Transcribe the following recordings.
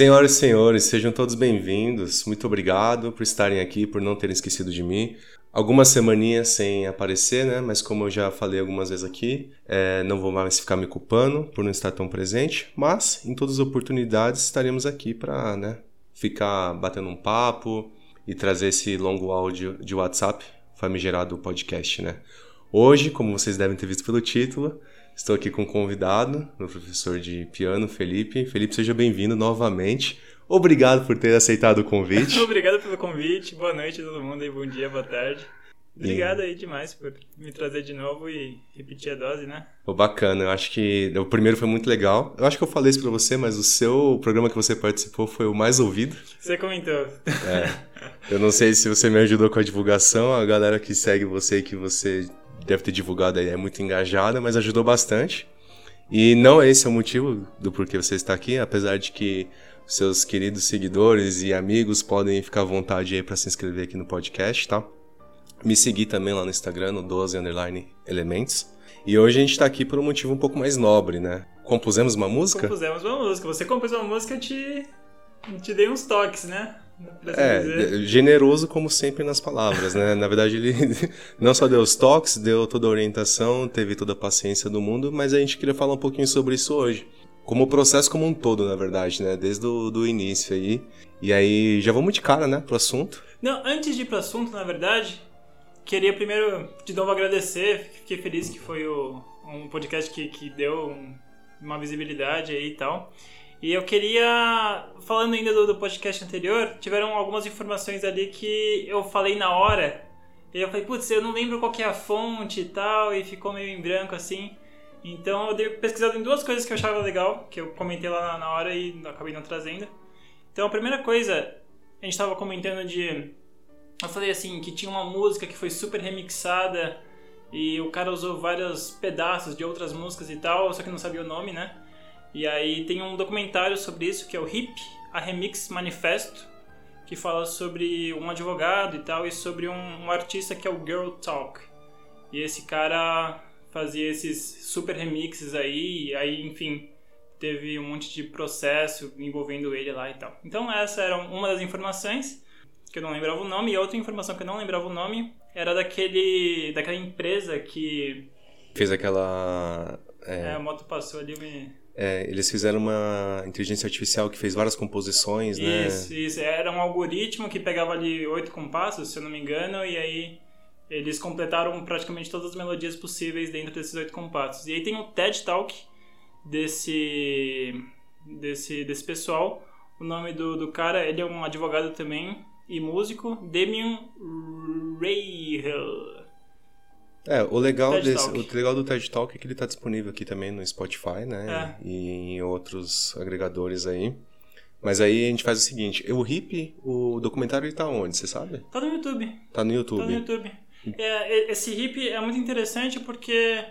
Senhoras e senhores, sejam todos bem-vindos. Muito obrigado por estarem aqui, por não terem esquecido de mim. Algumas semaninhas sem aparecer, né? Mas como eu já falei algumas vezes aqui, é, não vou mais ficar me culpando por não estar tão presente. Mas em todas as oportunidades estaremos aqui para, né? Ficar batendo um papo e trazer esse longo áudio de WhatsApp famigerado podcast, né? Hoje, como vocês devem ter visto pelo título, Estou aqui com um convidado, meu professor de piano, Felipe. Felipe, seja bem-vindo novamente. Obrigado por ter aceitado o convite. Obrigado pelo convite. Boa noite a todo mundo aí, bom dia, boa tarde. Obrigado aí demais por me trazer de novo e repetir a dose, né? Oh, bacana, eu acho que o primeiro foi muito legal. Eu acho que eu falei isso pra você, mas o seu programa que você participou foi o mais ouvido. Você comentou. É. Eu não sei se você me ajudou com a divulgação, a galera que segue você e que você deve ter divulgado aí, é muito engajada, mas ajudou bastante. E não esse é o motivo do porquê você está aqui, apesar de que seus queridos seguidores e amigos podem ficar à vontade aí para se inscrever aqui no podcast, tá? Me seguir também lá no Instagram, no 12 underline elementos. E hoje a gente está aqui por um motivo um pouco mais nobre, né? Compusemos uma música? Compusemos uma música. Você compôs uma música, eu te, eu te dei uns toques, né? É, generoso como sempre nas palavras, né? Na verdade, ele não só deu os toques, deu toda a orientação, teve toda a paciência do mundo, mas a gente queria falar um pouquinho sobre isso hoje. Como o processo como um todo, na verdade, né? Desde o do início aí. E aí, já vamos de cara, né, pro assunto. Não, antes de ir pro assunto, na verdade, queria primeiro de novo agradecer. Fiquei feliz que foi o, um podcast que, que deu uma visibilidade aí e tal. E eu queria, falando ainda do, do, podcast anterior, tiveram algumas informações ali que eu falei na hora. E eu falei, putz, eu não lembro qual é a fonte e tal, e ficou meio em branco assim. Então eu dei pesquisado em duas coisas que eu achava legal, que eu comentei lá na, na hora e acabei não trazendo. Então a primeira coisa, a gente estava comentando de. Eu falei assim, que tinha uma música que foi super remixada e o cara usou vários pedaços de outras músicas e tal, só que não sabia o nome, né? E aí tem um documentário sobre isso que é o HIP, a Remix Manifesto, que fala sobre um advogado e tal e sobre um, um artista que é o Girl Talk. E esse cara fazia esses super remixes aí, e aí, enfim, teve um monte de processo envolvendo ele lá e tal. Então essa era uma das informações que eu não lembrava o nome e outra informação que eu não lembrava o nome era daquele daquela empresa que fez aquela é, é a moto passou ali me é, eles fizeram uma inteligência artificial que fez várias composições, isso, né? Isso, isso. Era um algoritmo que pegava ali oito compassos, se eu não me engano, e aí eles completaram praticamente todas as melodias possíveis dentro desses oito compassos. E aí tem o TED Talk desse, desse, desse pessoal. O nome do, do cara, ele é um advogado também e músico, Demian Rahel. É, o legal, desse, o legal do TED Talk é que ele está disponível aqui também no Spotify, né? É. E em outros agregadores aí. Mas aí a gente faz o seguinte, o Hip, o documentário ele tá onde, você sabe? Tá no YouTube. Tá no YouTube. Tá no YouTube. É, esse Hip é muito interessante porque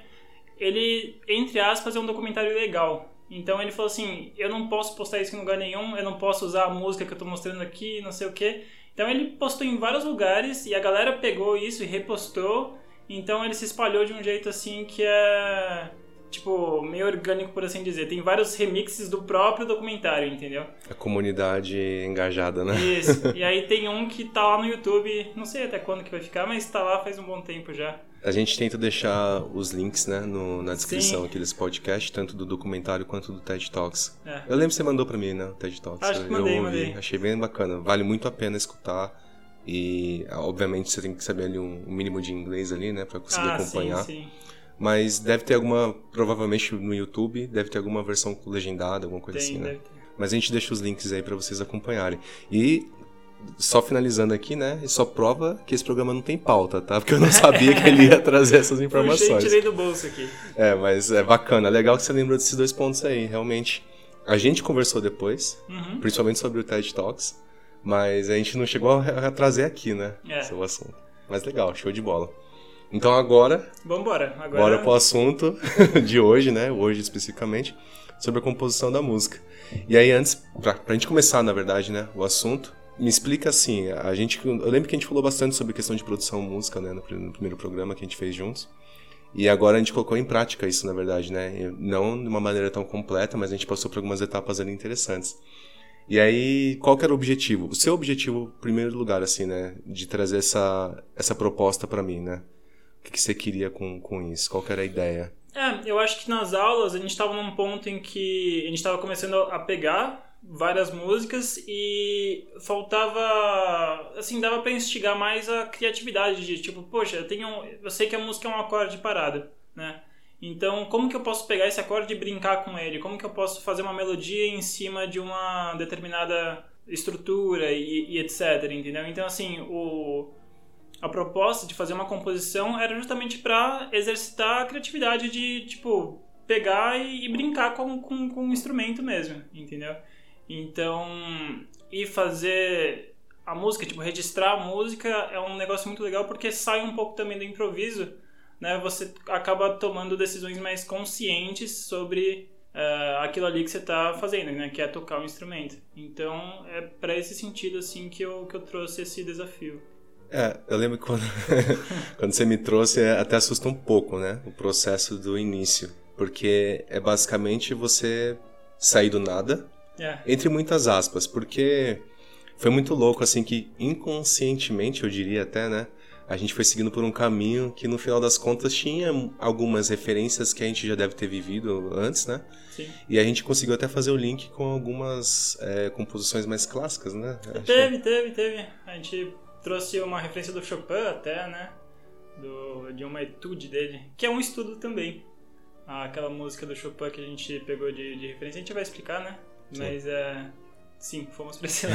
ele, entre aspas, é um documentário legal. Então ele falou assim, eu não posso postar isso em lugar nenhum, eu não posso usar a música que eu tô mostrando aqui, não sei o quê. Então ele postou em vários lugares e a galera pegou isso e repostou então ele se espalhou de um jeito assim que é tipo, meio orgânico, por assim dizer. Tem vários remixes do próprio documentário, entendeu? A comunidade engajada, né? Isso. E aí tem um que tá lá no YouTube, não sei até quando que vai ficar, mas tá lá faz um bom tempo já. A gente tenta deixar os links, né, no, na descrição Sim. aqui desse podcast, tanto do documentário quanto do TED Talks. É. Eu lembro que você mandou pra mim, né, o TED Talks. Acho que mandei, eu ouvi, mandei. achei bem bacana. Vale muito a pena escutar e, obviamente, você tem que saber ali um, mínimo de inglês ali, né? Pra conseguir ah, acompanhar. Sim, sim. Mas deve ter alguma, provavelmente no YouTube, deve ter alguma versão legendada, alguma coisa tem, assim, né? Ter. Mas a gente deixa os links aí para vocês acompanharem. E só finalizando aqui, né? Só prova que esse programa não tem pauta, tá? Porque eu não sabia que ele ia trazer essas informações. Eu tirei do bolso aqui. É, mas é bacana. Legal que você lembrou desses dois pontos aí. Realmente, a gente conversou depois, uhum. principalmente sobre o TED Talks. Mas a gente não chegou a trazer aqui, né? É. Seu assunto. Mas legal, show de bola. Então agora. Vambora. Agora... Bora pro assunto de hoje, né? Hoje especificamente, sobre a composição da música. E aí, antes, pra, pra gente começar, na verdade, né? O assunto, me explica assim, a gente, eu lembro que a gente falou bastante sobre questão de produção música, né, no, no, primeiro programa que a gente fez juntos. E agora a gente colocou em prática isso, na verdade, né? Não de uma maneira tão completa, mas a gente passou por algumas etapas ali interessantes. E aí, qual que era o objetivo? O seu objetivo, em primeiro lugar, assim, né? De trazer essa, essa proposta para mim, né? O que, que você queria com, com isso? Qual que era a ideia? É, eu acho que nas aulas a gente estava num ponto em que a gente estava começando a pegar várias músicas e faltava assim dava para instigar mais a criatividade de tipo poxa eu tenho eu sei que a música é um acorde parado né então como que eu posso pegar esse acorde e brincar com ele como que eu posso fazer uma melodia em cima de uma determinada estrutura e, e etc entendeu então assim o a proposta de fazer uma composição era justamente para exercitar a criatividade de, tipo, pegar e, e brincar com, com, com o instrumento mesmo, entendeu? Então, e fazer a música, tipo, registrar a música é um negócio muito legal porque sai um pouco também do improviso, né? Você acaba tomando decisões mais conscientes sobre uh, aquilo ali que você está fazendo, né? Que é tocar o instrumento. Então, é para esse sentido, assim, que eu, que eu trouxe esse desafio. É, eu lembro que quando, quando você me trouxe, é, até assusta um pouco, né? O processo do início. Porque é basicamente você sair do nada, é. entre muitas aspas, porque foi muito louco, assim, que inconscientemente, eu diria até, né? A gente foi seguindo por um caminho que no final das contas tinha algumas referências que a gente já deve ter vivido antes, né? Sim. E a gente conseguiu até fazer o link com algumas é, composições mais clássicas, né? Teve, teve, teve. A gente trouxe uma referência do Chopin até, né? Do, de uma etude dele, que é um estudo também. Aquela música do Chopin que a gente pegou de, de referência, a gente vai explicar, né? Sim. Mas é. Sim, fomos esse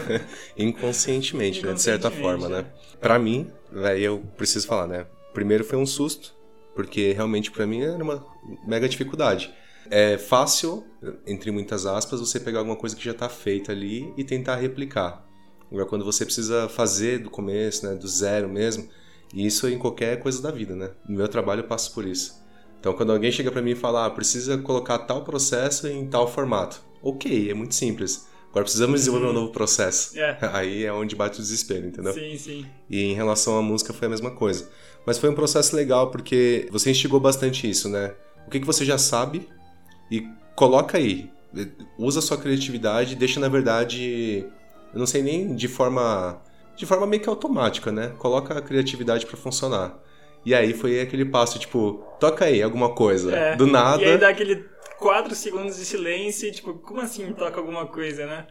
Inconscientemente, né? De certa forma, né? É. Pra mim, velho, eu preciso falar, né? Primeiro foi um susto, porque realmente para mim era uma mega dificuldade. É fácil, entre muitas aspas, você pegar alguma coisa que já tá feita ali e tentar replicar. Agora, quando você precisa fazer do começo, né, do zero mesmo, e isso é em qualquer coisa da vida, né? No meu trabalho eu passo por isso. Então, quando alguém chega para mim e fala, ah, precisa colocar tal processo em tal formato. Ok, é muito simples. Agora precisamos desenvolver um novo processo. É. Aí é onde bate o desespero, entendeu? Sim, sim. E em relação à música foi a mesma coisa. Mas foi um processo legal porque você instigou bastante isso, né? O que, que você já sabe e coloca aí. Usa a sua criatividade, deixa na verdade eu não sei nem de forma de forma meio que automática, né? Coloca a criatividade para funcionar. E aí foi aquele passo, tipo, toca aí alguma coisa. É, do nada. E aí dá aquele 4 segundos de silêncio e, tipo, como assim toca alguma coisa, né?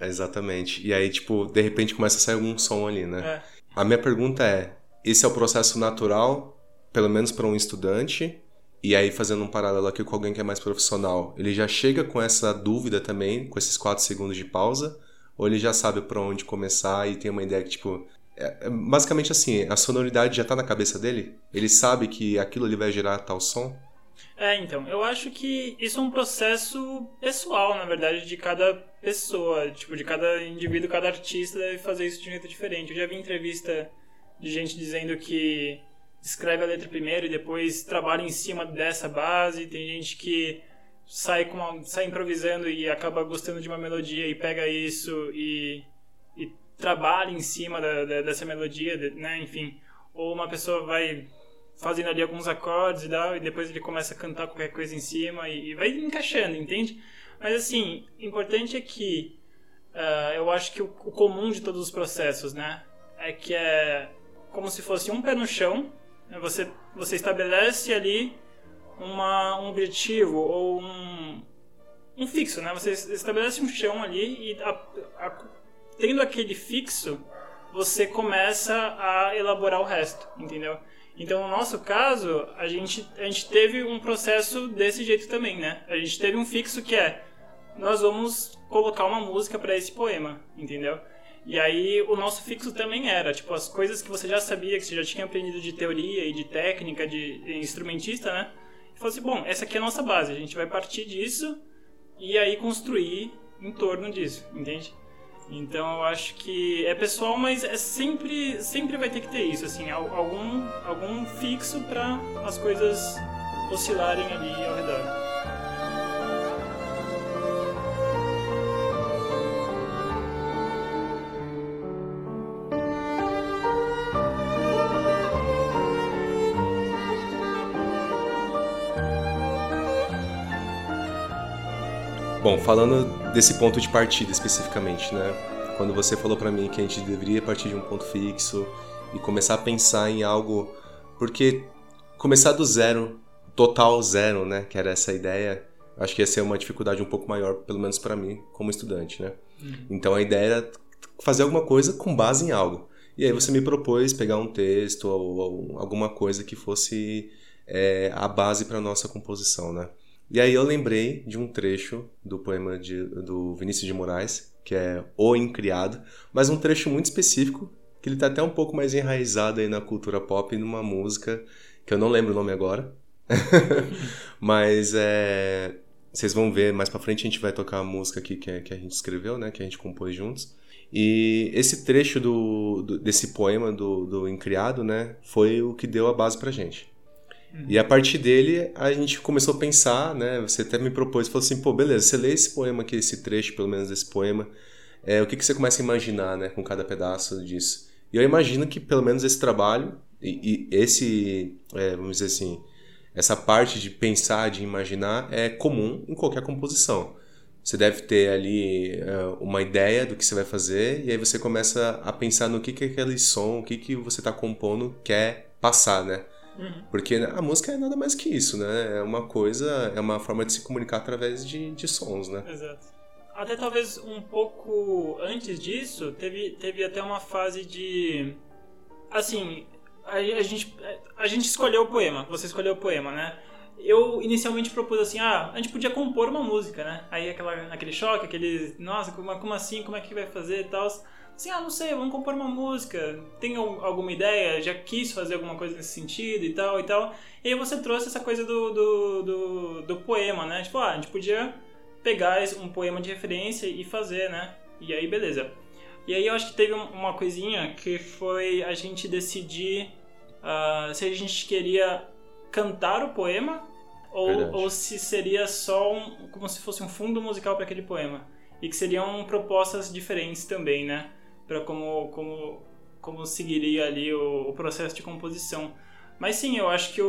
exatamente. E aí, tipo, de repente começa a sair algum som ali, né? É. A minha pergunta é: esse é o processo natural, pelo menos para um estudante? E aí, fazendo um paralelo aqui com alguém que é mais profissional, ele já chega com essa dúvida também, com esses 4 segundos de pausa? ou ele já sabe para onde começar e tem uma ideia que, tipo. É, é, basicamente assim, a sonoridade já tá na cabeça dele? Ele sabe que aquilo ali vai gerar tal som? É, então, eu acho que isso é um processo pessoal, na verdade, de cada pessoa, tipo, de cada indivíduo, cada artista deve fazer isso de um jeito diferente. Eu já vi entrevista de gente dizendo que escreve a letra primeiro e depois trabalha em cima dessa base. Tem gente que sai, com uma, sai improvisando e acaba gostando de uma melodia e pega isso e trabalha em cima da, da, dessa melodia, né? Enfim, ou uma pessoa vai fazendo ali alguns acordes e, dá, e depois ele começa a cantar qualquer coisa em cima e, e vai encaixando, entende? Mas assim, importante é que uh, eu acho que o, o comum de todos os processos, né? É que é como se fosse um pé no chão, né? você, você estabelece ali uma, um objetivo ou um, um fixo, né? Você estabelece um chão ali e a, a, tendo aquele fixo, você começa a elaborar o resto, entendeu? Então, no nosso caso, a gente, a gente teve um processo desse jeito também, né? A gente teve um fixo que é nós vamos colocar uma música para esse poema, entendeu? E aí o nosso fixo também era, tipo, as coisas que você já sabia, que você já tinha aprendido de teoria e de técnica, de instrumentista, né? falou assim, bom, essa aqui é a nossa base, a gente vai partir disso e aí construir em torno disso, entende? Então eu acho que é pessoal, mas é sempre sempre vai ter que ter isso, assim, algum algum fixo para as coisas oscilarem ali ao redor. Bom, falando desse ponto de partida especificamente, né? Quando você falou para mim que a gente deveria partir de um ponto fixo e começar a pensar em algo, porque começar do zero, total zero, né? Que era essa ideia, acho que ia ser uma dificuldade um pouco maior, pelo menos para mim, como estudante, né? Uhum. Então a ideia era fazer alguma coisa com base em algo. E aí você me propôs pegar um texto ou, ou alguma coisa que fosse é, a base para nossa composição, né? E aí eu lembrei de um trecho do poema de, do Vinícius de Moraes, que é O Incriado, mas um trecho muito específico, que ele está até um pouco mais enraizado aí na cultura pop, numa música que eu não lembro o nome agora, mas é, vocês vão ver mais para frente a gente vai tocar a música aqui que, que a gente escreveu, né, que a gente compôs juntos. E esse trecho do, do, desse poema do, do Incriado, né, foi o que deu a base pra gente. E a partir dele, a gente começou a pensar, né, você até me propôs, falou assim, pô, beleza, você lê esse poema aqui, esse trecho, pelo menos desse poema, é, o que, que você começa a imaginar, né, com cada pedaço disso? E eu imagino que, pelo menos, esse trabalho, e, e esse, é, vamos dizer assim, essa parte de pensar, de imaginar, é comum em qualquer composição. Você deve ter ali uh, uma ideia do que você vai fazer e aí você começa a pensar no que, que aquele som, o que, que você está compondo quer passar, né? Porque a música é nada mais que isso, né? É uma coisa, é uma forma de se comunicar através de, de sons, né? Exato. Até talvez um pouco antes disso, teve, teve até uma fase de. Assim, a, a, gente, a gente escolheu o poema, você escolheu o poema, né? eu inicialmente propus assim, ah, a gente podia compor uma música, né? Aí aquela, aquele choque, aquele, nossa, como, como assim, como é que vai fazer e tal. Assim, ah, não sei, vamos compor uma música, tem alguma ideia? Já quis fazer alguma coisa nesse sentido e tal e tal. E aí você trouxe essa coisa do, do, do, do poema, né? Tipo, ah, a gente podia pegar um poema de referência e fazer, né? E aí, beleza. E aí eu acho que teve uma coisinha que foi a gente decidir uh, se a gente queria cantar o poema ou, ou se seria só um, como se fosse um fundo musical para aquele poema e que seriam propostas diferentes também, né, para como como como seguiria ali o, o, processo de composição. Mas sim, eu acho que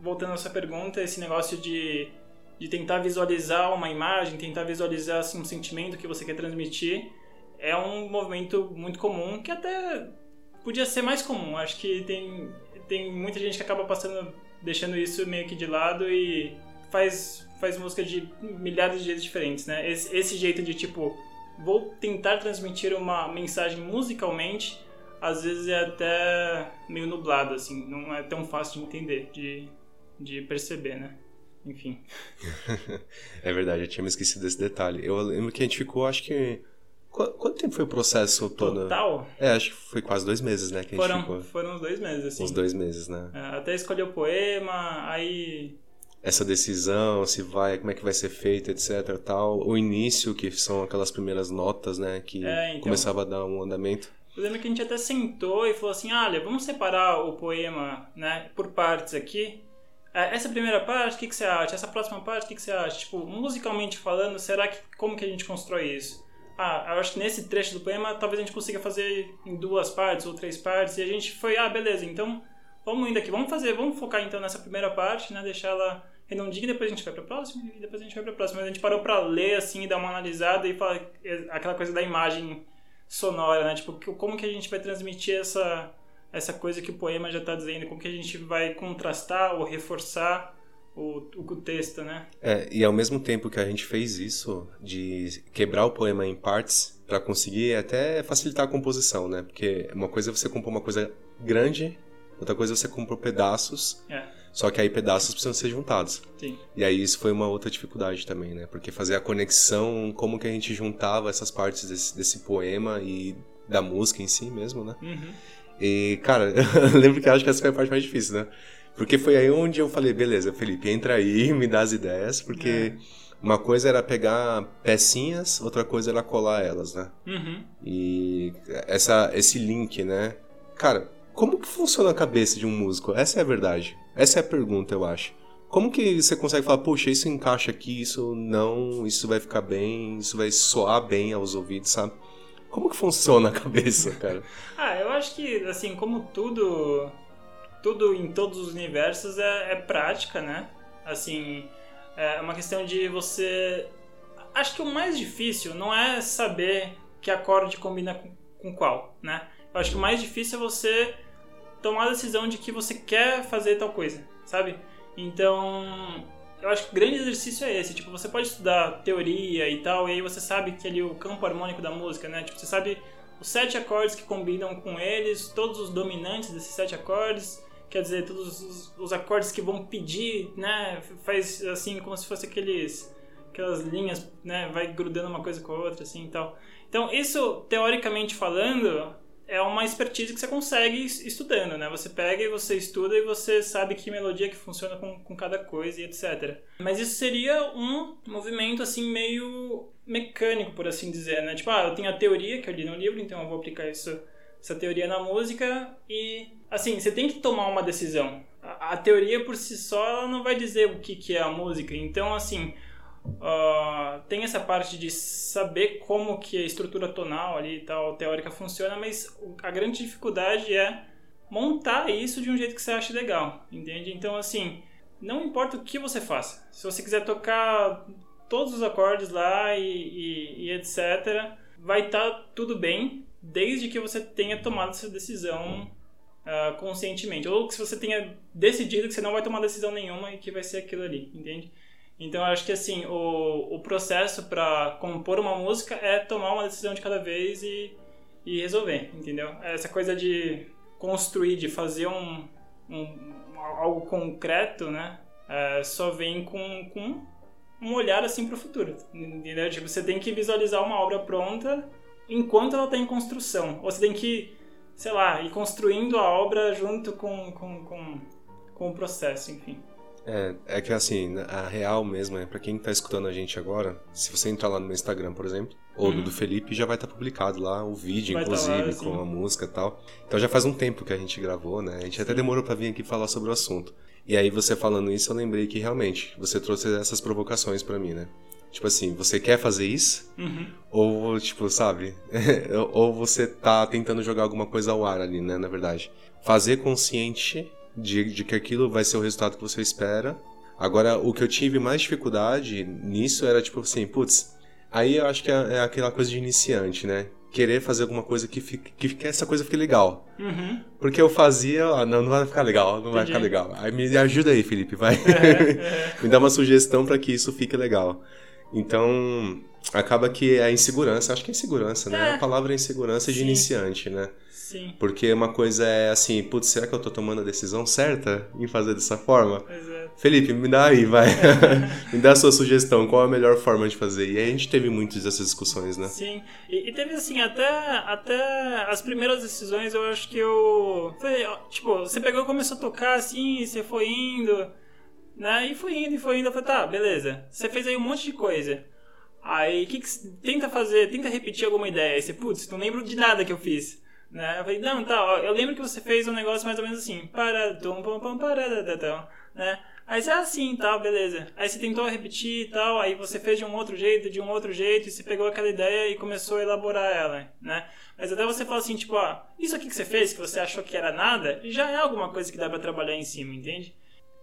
voltando à sua pergunta, esse negócio de de tentar visualizar uma imagem, tentar visualizar assim, um sentimento que você quer transmitir, é um movimento muito comum que até podia ser mais comum. Acho que tem, tem muita gente que acaba passando deixando isso meio que de lado e faz, faz música de milhares de jeitos diferentes, né? Esse, esse jeito de tipo, vou tentar transmitir uma mensagem musicalmente, às vezes é até meio nublado, assim, não é tão fácil de entender, de, de perceber, né? Enfim. é verdade, eu tinha me esquecido desse detalhe. Eu lembro que a gente ficou, acho que Quanto tempo foi o processo todo? Total? É, acho que foi quase dois meses, né? Que foram, a gente ficou. foram uns dois meses, assim. Uns dois meses, né? É, até escolher o poema, aí... Essa decisão, se vai, como é que vai ser feito, etc, tal. O início, que são aquelas primeiras notas, né? Que é, então, começava a dar um andamento. Eu lembro que a gente até sentou e falou assim, olha, vamos separar o poema, né? Por partes aqui. É, essa primeira parte, o que, que você acha? Essa próxima parte, o que, que você acha? Tipo, musicalmente falando, será que... Como que a gente constrói isso? ah, eu acho que nesse trecho do poema talvez a gente consiga fazer em duas partes ou três partes. E a gente foi, ah, beleza, então vamos indo aqui, vamos fazer, vamos focar então nessa primeira parte, né, deixar ela e depois a gente vai pra próxima e depois a gente vai pra próxima. Mas a gente parou pra ler, assim, dar uma analisada e falar aquela coisa da imagem sonora, né, tipo, como que a gente vai transmitir essa, essa coisa que o poema já tá dizendo, como que a gente vai contrastar ou reforçar o, o texto, né? É, e ao mesmo tempo que a gente fez isso, de quebrar o poema em partes, para conseguir até facilitar a composição, né? Porque uma coisa é você compor uma coisa grande, outra coisa é você compor pedaços. É. Só que aí pedaços precisam ser juntados. Sim. E aí isso foi uma outra dificuldade também, né? Porque fazer a conexão, como que a gente juntava essas partes desse, desse poema e da música em si mesmo, né? Uhum. E, cara, eu lembro que acho que essa foi a parte mais difícil, né? Porque foi aí onde eu falei, beleza, Felipe, entra aí, me dá as ideias, porque é. uma coisa era pegar pecinhas, outra coisa era colar elas, né? Uhum. E essa, esse link, né? Cara, como que funciona a cabeça de um músico? Essa é a verdade. Essa é a pergunta, eu acho. Como que você consegue falar, puxa, isso encaixa aqui, isso não, isso vai ficar bem, isso vai soar bem aos ouvidos, sabe? Como que funciona a cabeça, cara? ah, eu acho que, assim, como tudo tudo em todos os universos é, é prática, né? Assim, é uma questão de você acho que o mais difícil não é saber que acorde combina com, com qual, né? Eu acho que o mais difícil é você tomar a decisão de que você quer fazer tal coisa, sabe? Então, eu acho que o grande exercício é esse. Tipo, você pode estudar teoria e tal, e aí você sabe que ali o campo harmônico da música, né? Tipo, você sabe os sete acordes que combinam com eles, todos os dominantes desses sete acordes, quer dizer, todos os, os acordes que vão pedir, né? Faz assim como se fosse aqueles aquelas linhas, né? Vai grudando uma coisa com a outra, assim e tal. Então, isso, teoricamente falando, é uma expertise que você consegue estudando, né? Você pega e você estuda e você sabe que melodia que funciona com, com cada coisa e etc. Mas isso seria um movimento, assim, meio mecânico, por assim dizer, né? Tipo, ah, eu tenho a teoria que eu li no livro, então eu vou aplicar isso, essa teoria na música e, assim, você tem que tomar uma decisão. A, a teoria por si só ela não vai dizer o que, que é a música. Então, assim, Uh, tem essa parte de saber como que a estrutura tonal ali e tal, teórica funciona, mas a grande dificuldade é montar isso de um jeito que você ache legal, entende? Então, assim, não importa o que você faça. Se você quiser tocar todos os acordes lá e, e, e etc., vai estar tá tudo bem, desde que você tenha tomado essa decisão uh, conscientemente. Ou que você tenha decidido que você não vai tomar decisão nenhuma e que vai ser aquilo ali, entende? Então acho que assim, o, o processo para compor uma música é tomar uma decisão de cada vez e, e resolver, entendeu? Essa coisa de construir, de fazer um, um algo concreto, né? É, só vem com, com um olhar assim para o futuro, entendeu? Tipo, você tem que visualizar uma obra pronta enquanto ela está em construção. Ou você tem que, sei lá, ir construindo a obra junto com, com, com, com o processo, enfim. É, é que assim, a real mesmo é, pra quem tá escutando a gente agora, se você entrar lá no meu Instagram, por exemplo, ou no do Felipe, já vai estar tá publicado lá o vídeo, vai inclusive, tá lá, com a música e tal. Então já faz um tempo que a gente gravou, né? A gente sim. até demorou pra vir aqui falar sobre o assunto. E aí você falando isso, eu lembrei que realmente você trouxe essas provocações para mim, né? Tipo assim, você quer fazer isso? Uhum. Ou, tipo, sabe? ou você tá tentando jogar alguma coisa ao ar ali, né? Na verdade. Fazer consciente de, de que aquilo vai ser o resultado que você espera. Agora, o que eu tive mais dificuldade nisso era tipo assim, putz, aí eu acho que é, é aquela coisa de iniciante, né? Querer fazer alguma coisa que, fique, que, que essa coisa fique legal. Uhum. Porque eu fazia, ah, não, não vai ficar legal, não Entendi. vai ficar legal. Aí me ajuda aí, Felipe, vai. É, é. me dá uma sugestão para que isso fique legal. Então, acaba que é a insegurança, acho que é insegurança, né? É. A palavra é insegurança de Sim. iniciante, né? Sim. Porque uma coisa é assim, putz, será que eu tô tomando a decisão certa em fazer dessa forma? Exato. Felipe, me dá aí, vai. me dá a sua sugestão, qual a melhor forma de fazer? E aí a gente teve muitas dessas discussões, né? Sim. E, e teve assim, até, até as primeiras decisões eu acho que eu. Foi, tipo, você pegou e começou a tocar assim, você foi indo, né? E foi indo, e foi indo. Eu falei, tá, beleza. Você fez aí um monte de coisa. Aí, que, que tenta fazer, tenta repetir alguma ideia. Aí você, putz, não lembro de nada que eu fiz. Né? Eu falei, não, tá, ó, eu lembro que você fez um negócio mais ou menos assim. Para, tum, pam, pam, para, né? Aí você, ah, tal, beleza. Aí você tentou repetir e tal, aí você fez de um outro jeito, de um outro jeito, e você pegou aquela ideia e começou a elaborar ela, né? Mas até você fala assim, tipo, ah, isso aqui que você fez, que você achou que era nada, já é alguma coisa que dá para trabalhar em cima, entende?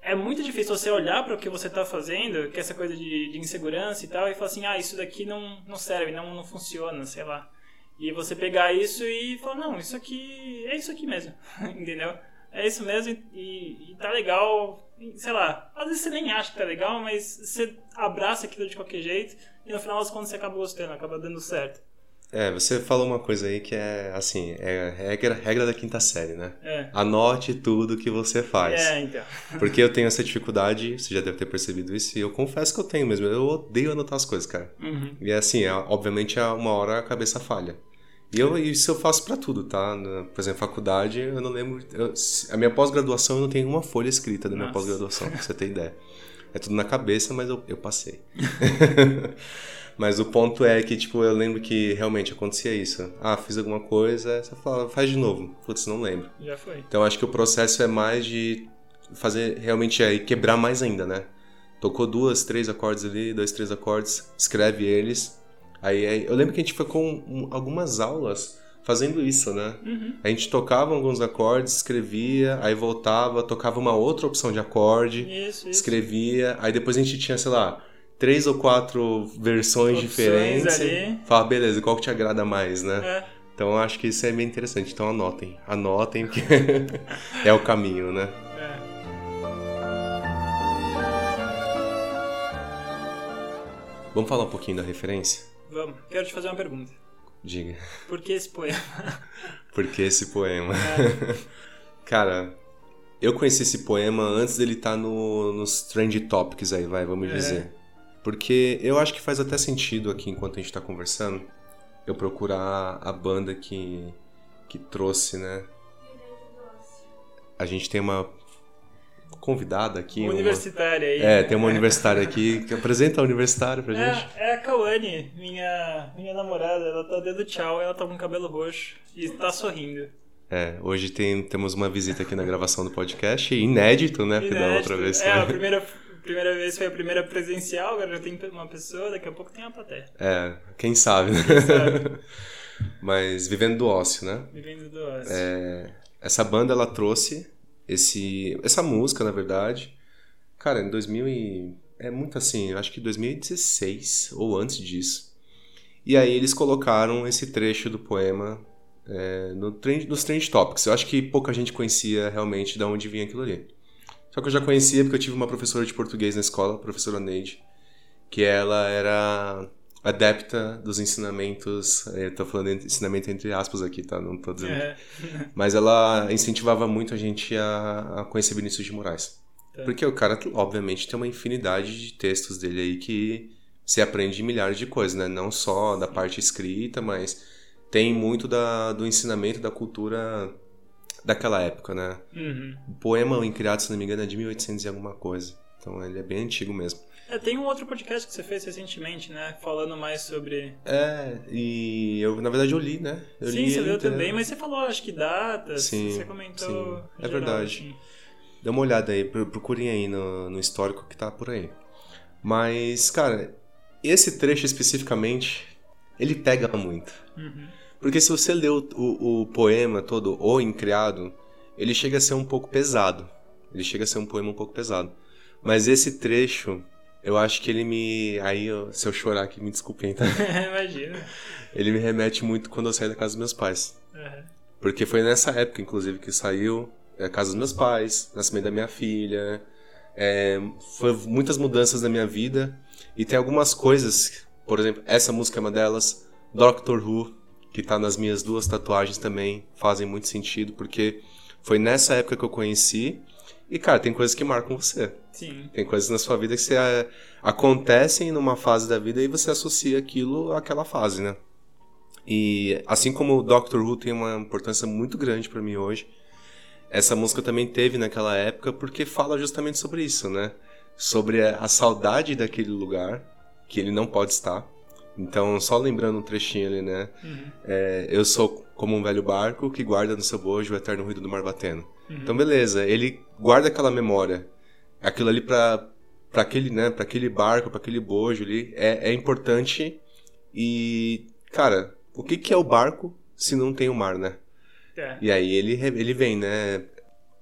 É muito difícil você olhar para o que você está fazendo, que é essa coisa de, de insegurança e tal, e falar assim, ah, isso daqui não, não serve, não, não funciona, sei lá. E você pegar isso e falar, não, isso aqui é isso aqui mesmo, entendeu? É isso mesmo e, e tá legal, sei lá, às vezes você nem acha que tá legal, mas você abraça aquilo de qualquer jeito e no final das contas você acaba gostando, acaba dando certo. É, você falou uma coisa aí que é assim, é regra, regra da quinta série, né? É. Anote tudo que você faz. É, então. Porque eu tenho essa dificuldade, você já deve ter percebido isso, e eu confesso que eu tenho mesmo. Eu odeio anotar as coisas, cara. Uhum. E é assim, é, obviamente, uma hora a cabeça falha. E eu, isso eu faço para tudo, tá? Por exemplo, faculdade, eu não lembro. Eu, a minha pós-graduação, eu não tenho uma folha escrita da minha pós-graduação, pra você ter ideia. É tudo na cabeça, mas eu, eu passei. mas o ponto é que, tipo, eu lembro que realmente acontecia isso. Ah, fiz alguma coisa, você fala, faz de novo. Putz, não lembro. Já foi. Então acho que o processo é mais de fazer realmente é quebrar mais ainda, né? Tocou duas, três acordes ali, dois, três acordes, escreve eles Aí, eu lembro que a gente ficou um, algumas aulas fazendo isso, né? Uhum. A gente tocava alguns acordes, escrevia, aí voltava, tocava uma outra opção de acorde, isso, isso. escrevia, aí depois a gente tinha, sei lá, três ou quatro versões Opções diferentes. ali. Fala, beleza, qual que te agrada mais, né? É. Então eu acho que isso é bem interessante. Então anotem. Anotem que é o caminho, né? É. Vamos falar um pouquinho da referência? Vamos, quero te fazer uma pergunta. Diga. Por que esse poema? Por que esse poema? É. Cara, eu conheci esse poema antes dele estar no, nos trend topics aí, vai, vamos É. dizer. Porque eu acho que faz até sentido aqui, enquanto a gente tá conversando, eu procurar a banda que, que trouxe, né? A gente tem uma convidada aqui. uma- Universitária aí. É, tem uma universitária aqui que apresenta a universitária pra gente. É, é a Kawane, minha, minha namorada. Ela tá dando tchau, ela tá com cabelo roxo e tá sorrindo. É, hoje tem, temos uma visita aqui na gravação do podcast, inédito, né? Porque da Inédito. outra vez É, a primeira, primeira vez foi a primeira presencial, agora já tem uma pessoa, daqui a pouco tem uma plateia. É, quem sabe, né? sabe? Mas vivendo do ócio, né? Vivendo do ócio. É, essa banda, ela trouxe esse, essa música, na verdade, cara, em 2000 e... É muito assim, acho que 2016 ou antes disso. E aí eles colocaram esse trecho do poema é, no trend, nos Trend Topics. Eu acho que pouca gente conhecia realmente de onde vinha aquilo ali. Só que eu já conhecia porque eu tive uma professora de português na escola, a professora Neide, que ela era adepta dos ensinamentos, eu tô falando ensinamento entre aspas aqui, tá? Não tô dizendo É. mas ela incentivava muito a gente a, a conhecer Vinícius de Moraes. Tá. Porque o cara, obviamente, tem uma infinidade de textos dele aí que se aprende milhares de coisas, né? Não só da parte escrita, mas tem muito da, do ensinamento da cultura daquela época, né? Uhum. O poema O Incriado, se não me engano, é de 1800 e alguma coisa. Então ele é bem antigo mesmo. É, tem um outro podcast que você fez recentemente, né? Falando mais sobre. É, e eu, na verdade, eu li, né? Eu sim, li você leu inteiro. também, mas você falou, acho que datas. Sim, você comentou. sim. É geral, verdade. assim. Dá uma olhada aí, pro- procurem aí no, no histórico que tá por aí. Mas, cara, esse trecho especificamente, ele pega muito. Uhum. Porque se você lê o, o, o poema todo, O Incriado, ele chega a ser um pouco pesado. Ele chega a ser um poema um pouco pesado. Mas esse trecho, eu acho que ele me. Aí, eu- se eu chorar aqui, me desculpem, tá? Imagina. Ele me remete muito quando eu saí da casa dos meus pais. Uhum. Porque foi nessa época, inclusive, que saiu é, a casa dos meus pais, nascimento da minha filha. É, foi muitas mudanças na minha vida. E tem algumas coisas, por exemplo, essa música é uma delas. Doctor Who, que tá nas minhas duas tatuagens também, fazem muito sentido, porque foi nessa época que eu conheci. E, cara, tem coisas que marcam você. Sim. Tem coisas na sua vida que você, é, acontecem numa fase da vida e você associa aquilo àquela fase, né? E assim como o Doctor Who tem uma importância muito grande pra mim hoje, essa música também teve naquela época porque fala justamente sobre isso, né? Sobre a saudade daquele lugar que ele não pode estar. Então, só lembrando um trechinho ali, né? Uhum. É, eu sou como um velho barco que guarda no seu bojo o eterno ruído do mar batendo. Uhum. Então, beleza, ele guarda aquela memória. Aquilo ali pra, pra aquele, né, pra aquele barco, pra aquele bojo ali, é, é importante. E, cara, o que, que é o barco se não tem o mar, né? É. E aí ele, ele vem, né?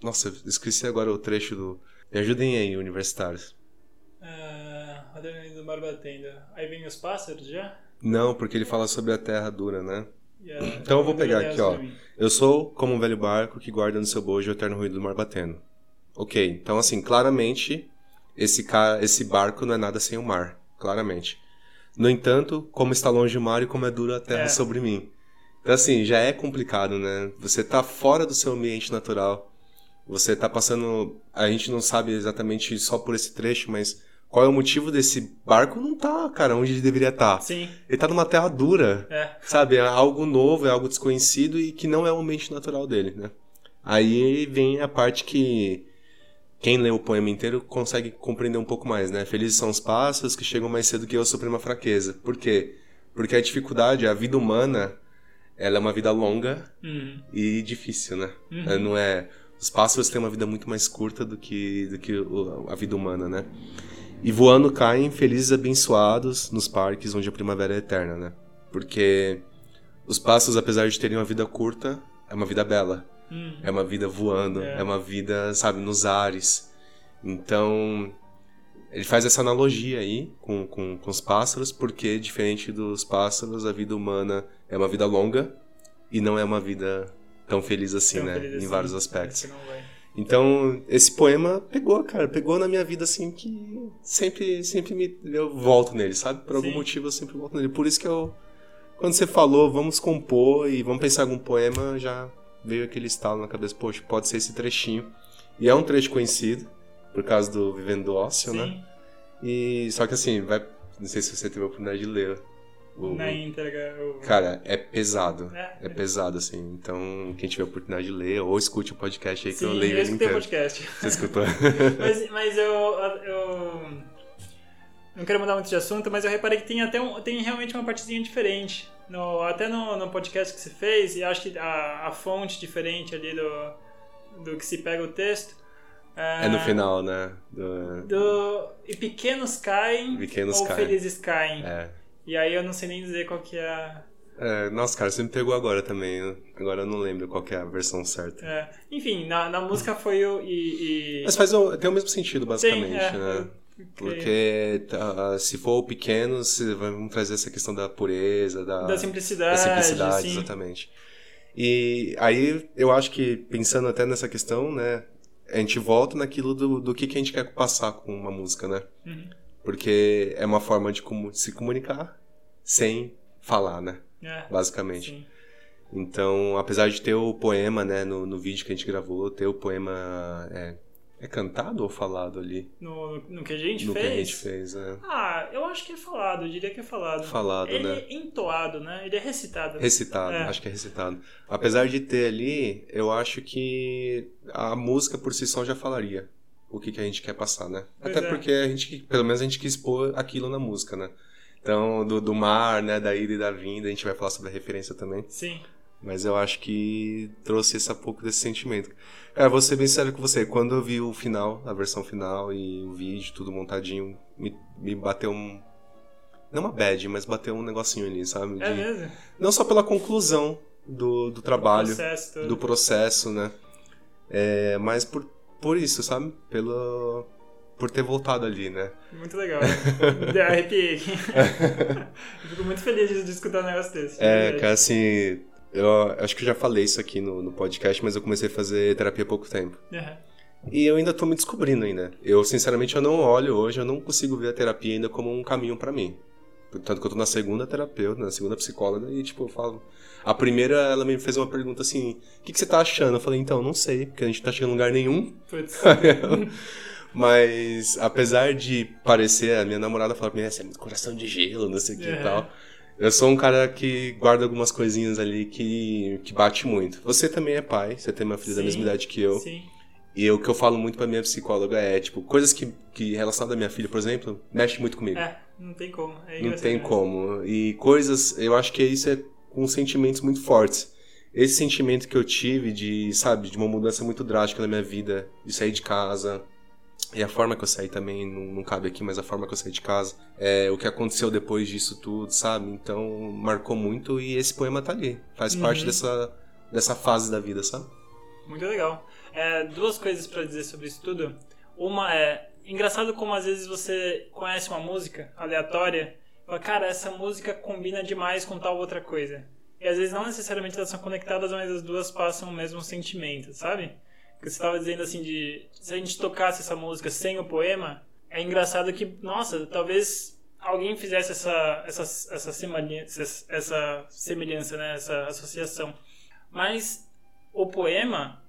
Nossa, esqueci agora o trecho do. Me ajudem aí, universitários. Adrenalina do Mar Batendo. Aí vem os pássaros já? Não, porque ele fala sobre a terra dura, né? A- Então eu vou pegar aqui, ó. Eu sou como um velho barco que guarda no seu bojo o eterno ruído do mar batendo. Ok, então assim, claramente, esse, cara, esse barco não é nada sem o mar. Claramente. No entanto, como está longe o mar e como é dura a terra É. sobre mim. Então assim, já é complicado, né? Você tá fora do seu ambiente natural. Você tá passando... A gente não sabe exatamente só por esse trecho, mas... Qual é o motivo desse barco? Não tá, cara, onde ele deveria estar. Sim, Ele tá numa terra dura. é. Sabe, é algo novo, é algo desconhecido e que não é o ambiente natural dele, né? Aí vem a parte que quem lê o poema inteiro consegue compreender um pouco mais, né? Felizes são os passos que chegam mais cedo que eu, suprema fraqueza. Por quê? Porque a dificuldade, a vida humana, ela é uma vida longa Uhum. e difícil, né? Uhum. Não é... Os pássaros têm uma vida muito mais curta do que, do que a vida humana, né? E voando caem felizes e abençoados nos parques onde a primavera é eterna, né? Porque os pássaros, apesar de terem uma vida curta, é uma vida bela. Uhum. É uma vida voando, É. é, uma vida, sabe, nos ares. Então, ele faz essa analogia aí com, com, com os pássaros, porque diferente dos pássaros, a vida humana é uma vida longa e não é uma vida tão feliz assim, Tão né? feliz em assim. vários aspectos. Esse não vai. Então, esse poema pegou, cara, pegou na minha vida assim que sempre sempre me eu volto nele, sabe? Por algum Sim. motivo eu sempre volto nele. Por isso que eu quando você falou, vamos compor e vamos pensar algum poema, já veio aquele estalo na cabeça, poxa, pode ser esse trechinho. E é um trecho conhecido por causa do Vivendo do Ócio, né? Sim, E só que assim, vai, não sei se você teve a oportunidade de ler. O, na íntegra. eu- Cara, é pesado. É. É pesado, assim. Então, quem tiver a oportunidade de ler, ou escute o podcast aí que Sim, eu leio eu escutei o podcast. Você escutou? mas, mas eu, eu. Não quero mudar muito de assunto, mas eu reparei que tem até um, tem realmente uma partezinha diferente. No, até no, no podcast que você fez, e acho que a, a fonte diferente ali do, do que se pega o texto. é no final, né? Do... Do, e pequenos caem Pequenos ou caem. felizes caem. É. E aí eu não sei nem dizer qual que é a. É, Nossa, cara, você me pegou agora também. né? Agora eu não lembro qual que é a versão certa. é. Enfim, na, na música foi o. E, e... Mas faz o, tem o mesmo sentido, basicamente, Tem, é, né? eu- Porque tá, se for o pequeno, se- vamos trazer essa questão da pureza, da, Da simplicidade. da simplicidade, sim. exatamente. E aí eu acho que pensando até nessa questão, né, a gente volta naquilo do, do que, que a gente quer passar com uma música, né? Uhum. Porque é uma forma de se comunicar sem falar, né? É, Basicamente. sim. Então, apesar de ter o poema, né, no, no vídeo que a gente gravou, ter o poema é, é cantado ou falado ali No, no que a gente no fez. que a gente fez, né? Ah, eu acho que é falado, eu diria que é falado. Falado, Ele né? é entoado, né? Ele é recitado. Recitado, É. acho que é recitado. Apesar de ter ali, eu acho que a música por si só já falaria o que, que a gente quer passar, né? Pois Até é. porque a gente, pelo menos a gente quis pôr aquilo na música, né? Então, do, do mar, né, da ida e da vinda, a gente vai falar sobre a referência também. Sim. Mas eu acho que trouxe esse pouco desse sentimento. Cara, vou ser bem sério com você. Quando eu vi o final, a versão final e o vídeo, tudo montadinho, me, me bateu um. Não uma bad, mas bateu um negocinho ali, sabe? É De- mesmo? Não só pela conclusão do, do trabalho, processo do processo, né? É, mas por, por isso, sabe? Pelo, por ter voltado ali, né? Muito legal. Me arrepiei aqui. Fico muito feliz de, de escutar um negócio desse. de É, cara, assim. Eu acho que eu já falei isso aqui no, no podcast, mas eu comecei a fazer terapia há pouco tempo. Aham. E eu ainda tô me descobrindo ainda. Eu, sinceramente, eu não olho hoje, eu não consigo ver a terapia ainda como um caminho pra mim. Tanto que eu tô na segunda terapeuta, na segunda psicóloga, e tipo, eu falo. A primeira, ela me fez uma pergunta assim: o que, que você tá achando? Eu falei, então, não sei, porque a gente não tá chegando em lugar nenhum. Putz. Mas, apesar de parecer, a minha namorada fala pra mim, "É, você é muito coração de gelo, não sei o que É. e tal. Eu sou um cara que guarda algumas coisinhas ali que, que bate muito. Você também é pai, você tem uma filha da Sim, mesma idade que eu. Sim. E o que eu falo muito pra minha psicóloga é, tipo, coisas que, que relacionadas à minha filha, por exemplo, mexe muito comigo. É, não tem como. É Não tem mesmo. como. E coisas, eu acho que isso é com sentimentos muito fortes. Esse sentimento que eu tive de, sabe, de uma mudança muito drástica na minha vida, de sair de casa. E a forma que eu saí também não, não cabe aqui, mas a forma que eu saí de casa. É, o que aconteceu depois disso tudo, sabe? Então, marcou muito e esse poema tá ali. Faz parte Uhum. dessa, dessa fase da vida, sabe? Muito legal. É, duas coisas pra dizer sobre isso tudo. Uma é engraçado como às vezes você conhece uma música aleatória e fala, cara, essa música combina demais com tal outra coisa. E às vezes não necessariamente elas são conectadas, mas as duas passam o mesmo sentimento, sabe? Que você estava dizendo assim de se a gente tocasse essa música sem o poema, é engraçado que, nossa, talvez alguém fizesse essa essa essa semelhança, essa semelhança, né, essa associação. Mas o poema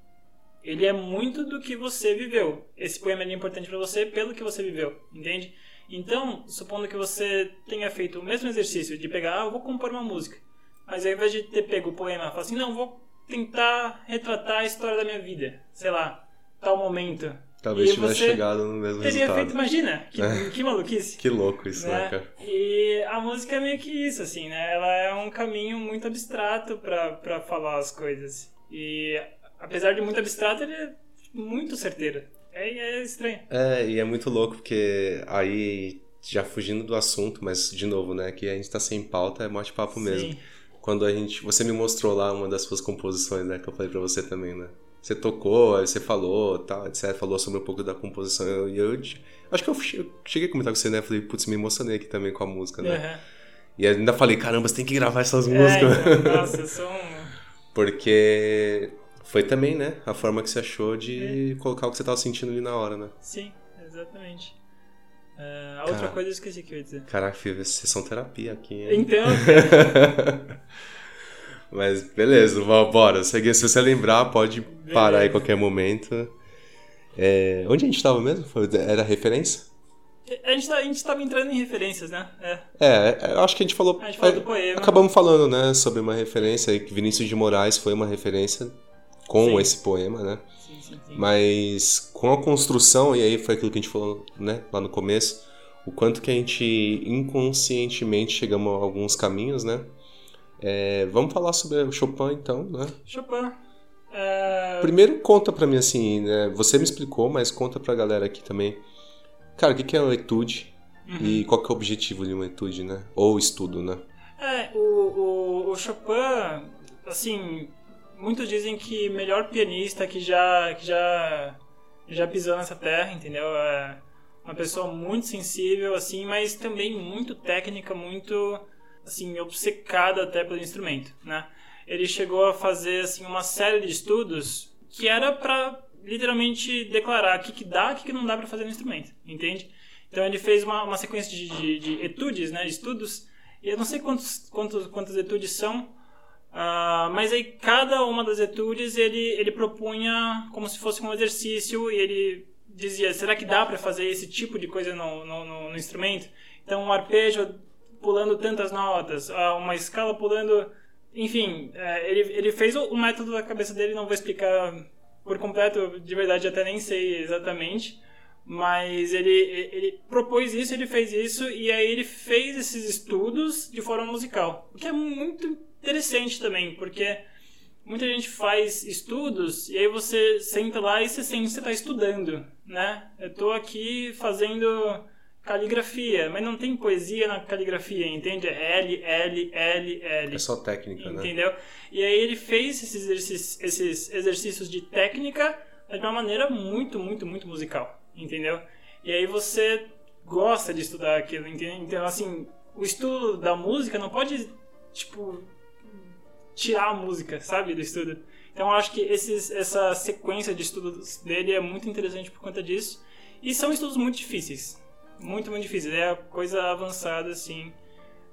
ele é muito do que você viveu. Esse poema é importante para você pelo que você viveu, entende? Então, supondo que você tenha feito o mesmo exercício de pegar, ah, eu vou compor uma música, mas ao invés de ter pego o poema, falar assim, não, vou tentar retratar a história da minha vida, sei lá, tal momento. Talvez E tivesse chegado no mesmo Teria resultado. feito, imagina, que, É. que maluquice. Que louco isso, né, né? cara? E a música é meio que isso, assim, né? Ela é um caminho muito abstrato pra, pra falar as coisas. E apesar de muito abstrato, ele é muito certeiro. É, é estranho. É, e é muito louco porque aí, já fugindo do assunto, mas de novo, né, que a gente tá sem pauta, é bate-papo mesmo. Sim. Quando a gente. Você me mostrou lá uma das suas composições, né, que eu falei pra você também, né? você tocou, aí você falou, tal, etc. Falou sobre um pouco da composição. E eu, eu, acho que eu cheguei a comentar com você, né? Falei, putz, me emocionei aqui também com a música, né? Uhum. E ainda falei, caramba, você tem que gravar essas é, músicas. Então, nossa, eu sou um... Porque foi também, né? A forma que você achou de é. colocar o que você tava sentindo ali na hora, né? Sim, exatamente. Uh, a outra Cara, coisa eu esqueci que eu ia dizer. Caraca, fiz sessão terapia aqui. Hein? Então. Mas beleza, bora. Se você lembrar, pode beleza. parar aí qualquer momento. É, onde a gente estava mesmo? Era referência? A gente, tá, a gente tava entrando em referências, né? É. é, eu acho que a gente falou. A gente falou do poema. Acabamos falando, né, sobre uma referência, que Vinícius de Moraes foi uma referência com sim. esse poema, né? Mas com a construção, e aí foi aquilo que a gente falou, né, lá no começo, o quanto que a gente inconscientemente chegamos a alguns caminhos, né? É, vamos falar sobre o Chopin, então, né? Chopin. É... Primeiro, conta pra mim assim, né? Você me explicou, mas conta pra galera aqui também. Cara, o que é uma etude? Uhum. E qual que é o objetivo de uma etude, né? Ou estudo, né? É, o, o, o Chopin, assim, muitos dizem que melhor pianista que já, que já, já pisou nessa terra, entendeu? É uma pessoa muito sensível, assim, mas também muito técnica, muito assim, obcecado até pelo instrumento, né? Ele chegou a fazer, assim, uma série de estudos que era para literalmente declarar o que, que dá o que, que não dá para fazer no instrumento, entende? Então ele fez uma, uma sequência de, de, de etudes, né, de estudos, e eu não sei quantos, quantos, quantas etudes são, uh, mas aí cada uma das etudes ele, ele propunha como se fosse um exercício e ele dizia, será que dá para fazer esse tipo de coisa no, no, no, no instrumento? Então um arpejo pulando tantas notas, uma escala pulando. Enfim, é, ele, ele fez o método da cabeça dele, não vou explicar por completo, de verdade até nem sei exatamente, mas ele, ele propôs isso, ele fez isso, e aí ele fez esses estudos de forma musical, o que é muito interessante também, porque muita gente faz estudos e aí você senta lá e você sente que você está estudando, né? Eu estou aqui fazendo caligrafia, mas não tem poesia na caligrafia, entende? É L, L, L, L. É só técnica, entendeu? né? Entendeu? E aí ele fez esses exercícios, esses exercícios de técnica de uma maneira muito, muito, muito musical, entendeu? E aí você gosta de estudar aquilo, entende? Então, assim, o estudo da música não pode, tipo, tirar a música, sabe, do estudo. Então, eu acho que esses, essa sequência de estudos dele é muito interessante por conta disso. E são estudos muito difíceis muito, muito difícil. É coisa avançada, assim.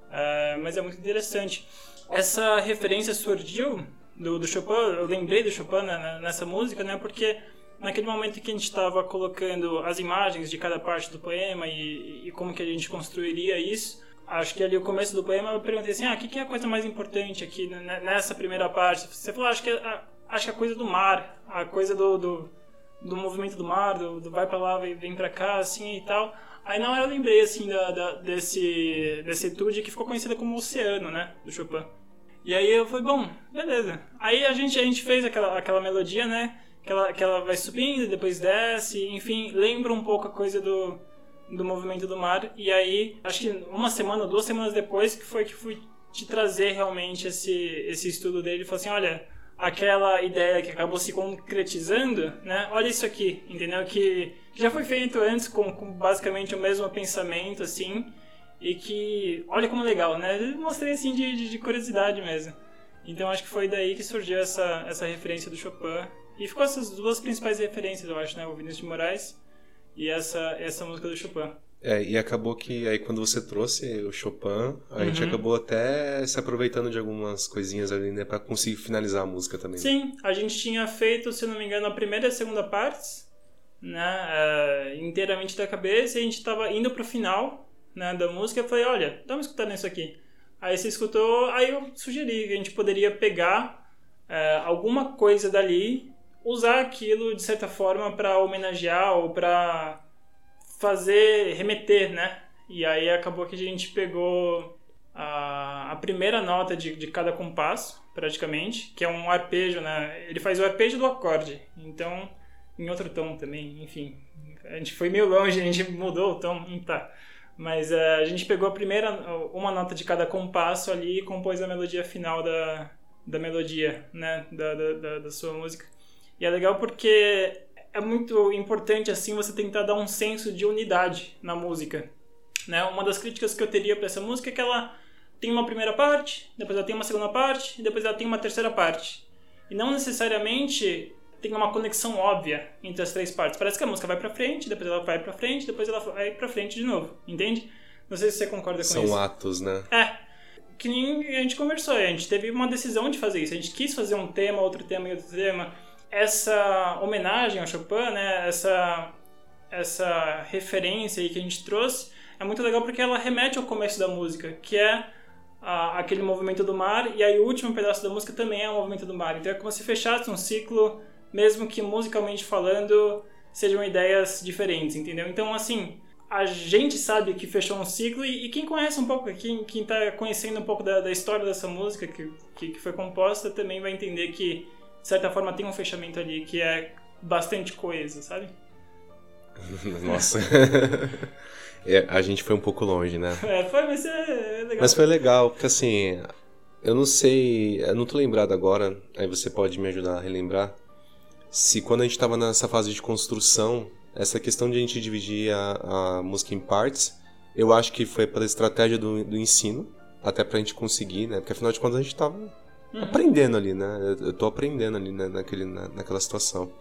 Uh, mas é muito interessante. Essa referência surgiu do, do Chopin, eu lembrei do Chopin nessa música, né? Porque naquele momento que a gente estava colocando as imagens de cada parte do poema e, e, como que a gente construiria isso, acho que ali o começo do poema eu perguntei assim, ah, o que, que é a coisa mais importante aqui nessa primeira parte? Você falou, acho que é, acho que é a coisa do mar, a coisa do, do, do movimento do mar, do, do vai para lá, vem, vem para cá, assim e tal. Aí na hora eu lembrei, assim, da, da, desse, desse etude que ficou conhecida como Oceano, né? Do Chopin. E aí eu falei, bom, beleza. Aí a gente, a gente fez aquela, aquela melodia, né? Que ela, que ela vai subindo, depois desce, enfim, lembra um pouco a coisa do, do movimento do mar. E aí, acho que uma semana, duas semanas depois, que foi que fui te trazer realmente esse, esse estudo dele. Falei assim, olha, aquela ideia que acabou se concretizando, né? Olha isso aqui, entendeu? Que já foi feito antes com, com basicamente o mesmo pensamento, assim, e que, olha como legal, né? Eu mostrei assim de, de, de, curiosidade mesmo. Então acho que foi daí que surgiu essa, essa referência do Chopin. E ficou essas duas principais referências, eu acho, né? O Vinícius de Moraes e essa, essa música do Chopin. É, e acabou que aí quando você trouxe o Chopin, a uhum. gente acabou até se aproveitando de algumas coisinhas ali, né, para conseguir finalizar a música também. Sim, a gente tinha feito, se não me engano, a primeira e a segunda partes, né, uh, inteiramente da cabeça, e a gente tava indo pro final, né, da música, eu falei, olha, dá uma escutada nisso aqui. Aí você escutou, aí eu sugeri que a gente poderia pegar uh, alguma coisa dali, usar aquilo de certa forma para homenagear ou para fazer, remeter, né? E aí acabou que a gente pegou a, a primeira nota de, de cada compasso, praticamente, que é um arpejo, né? Ele faz o arpejo do acorde, então em outro tom também, enfim. A gente foi meio longe, a gente mudou o tom, tá. Mas uh, a gente pegou a primeira, uma nota de cada compasso ali e compôs a melodia final da, da melodia, né? Da, da, da, da sua música. E é legal porque é muito importante assim você tentar dar um senso de unidade na música. Né? Uma das críticas que eu teria para essa música é que ela tem uma primeira parte, depois ela tem uma segunda parte e depois ela tem uma terceira parte. E não necessariamente tem uma conexão óbvia entre as três partes. Parece que a música vai para frente, depois ela vai para frente, depois ela vai para frente de novo, entende? Não sei se você concorda com São isso. São atos, né? É. Que nem a gente conversou, a gente teve uma decisão de fazer isso. A gente quis fazer um tema, outro tema e outro tema. Essa homenagem ao Chopin, né? Essa essa referência aí que a gente trouxe é muito legal porque ela remete ao começo da música, que é a, aquele movimento do mar, e aí o último pedaço da música também é o movimento do mar. Então é como se fechasse um ciclo, mesmo que musicalmente falando sejam ideias diferentes, entendeu? Então, assim, a gente sabe que fechou um ciclo e, e quem conhece um pouco, quem, quem tá conhecendo um pouco da, da história dessa música que, que, que foi composta também vai entender que, de certa forma, tem um fechamento ali que é bastante coeso, sabe? Nossa. é, a gente foi um pouco longe, né? É, foi, mas é, é legal. Mas foi legal, porque assim, eu não sei, eu não tô lembrado agora, aí você pode me ajudar a relembrar, se quando a gente tava nessa fase de construção, essa questão de a gente dividir a, a música em partes, eu acho que foi pela estratégia do, do ensino, até pra gente conseguir, né? Porque afinal de contas a gente tava uhum. aprendendo ali, né? Eu, tô aprendendo ali né? Naquele, na, naquela situação.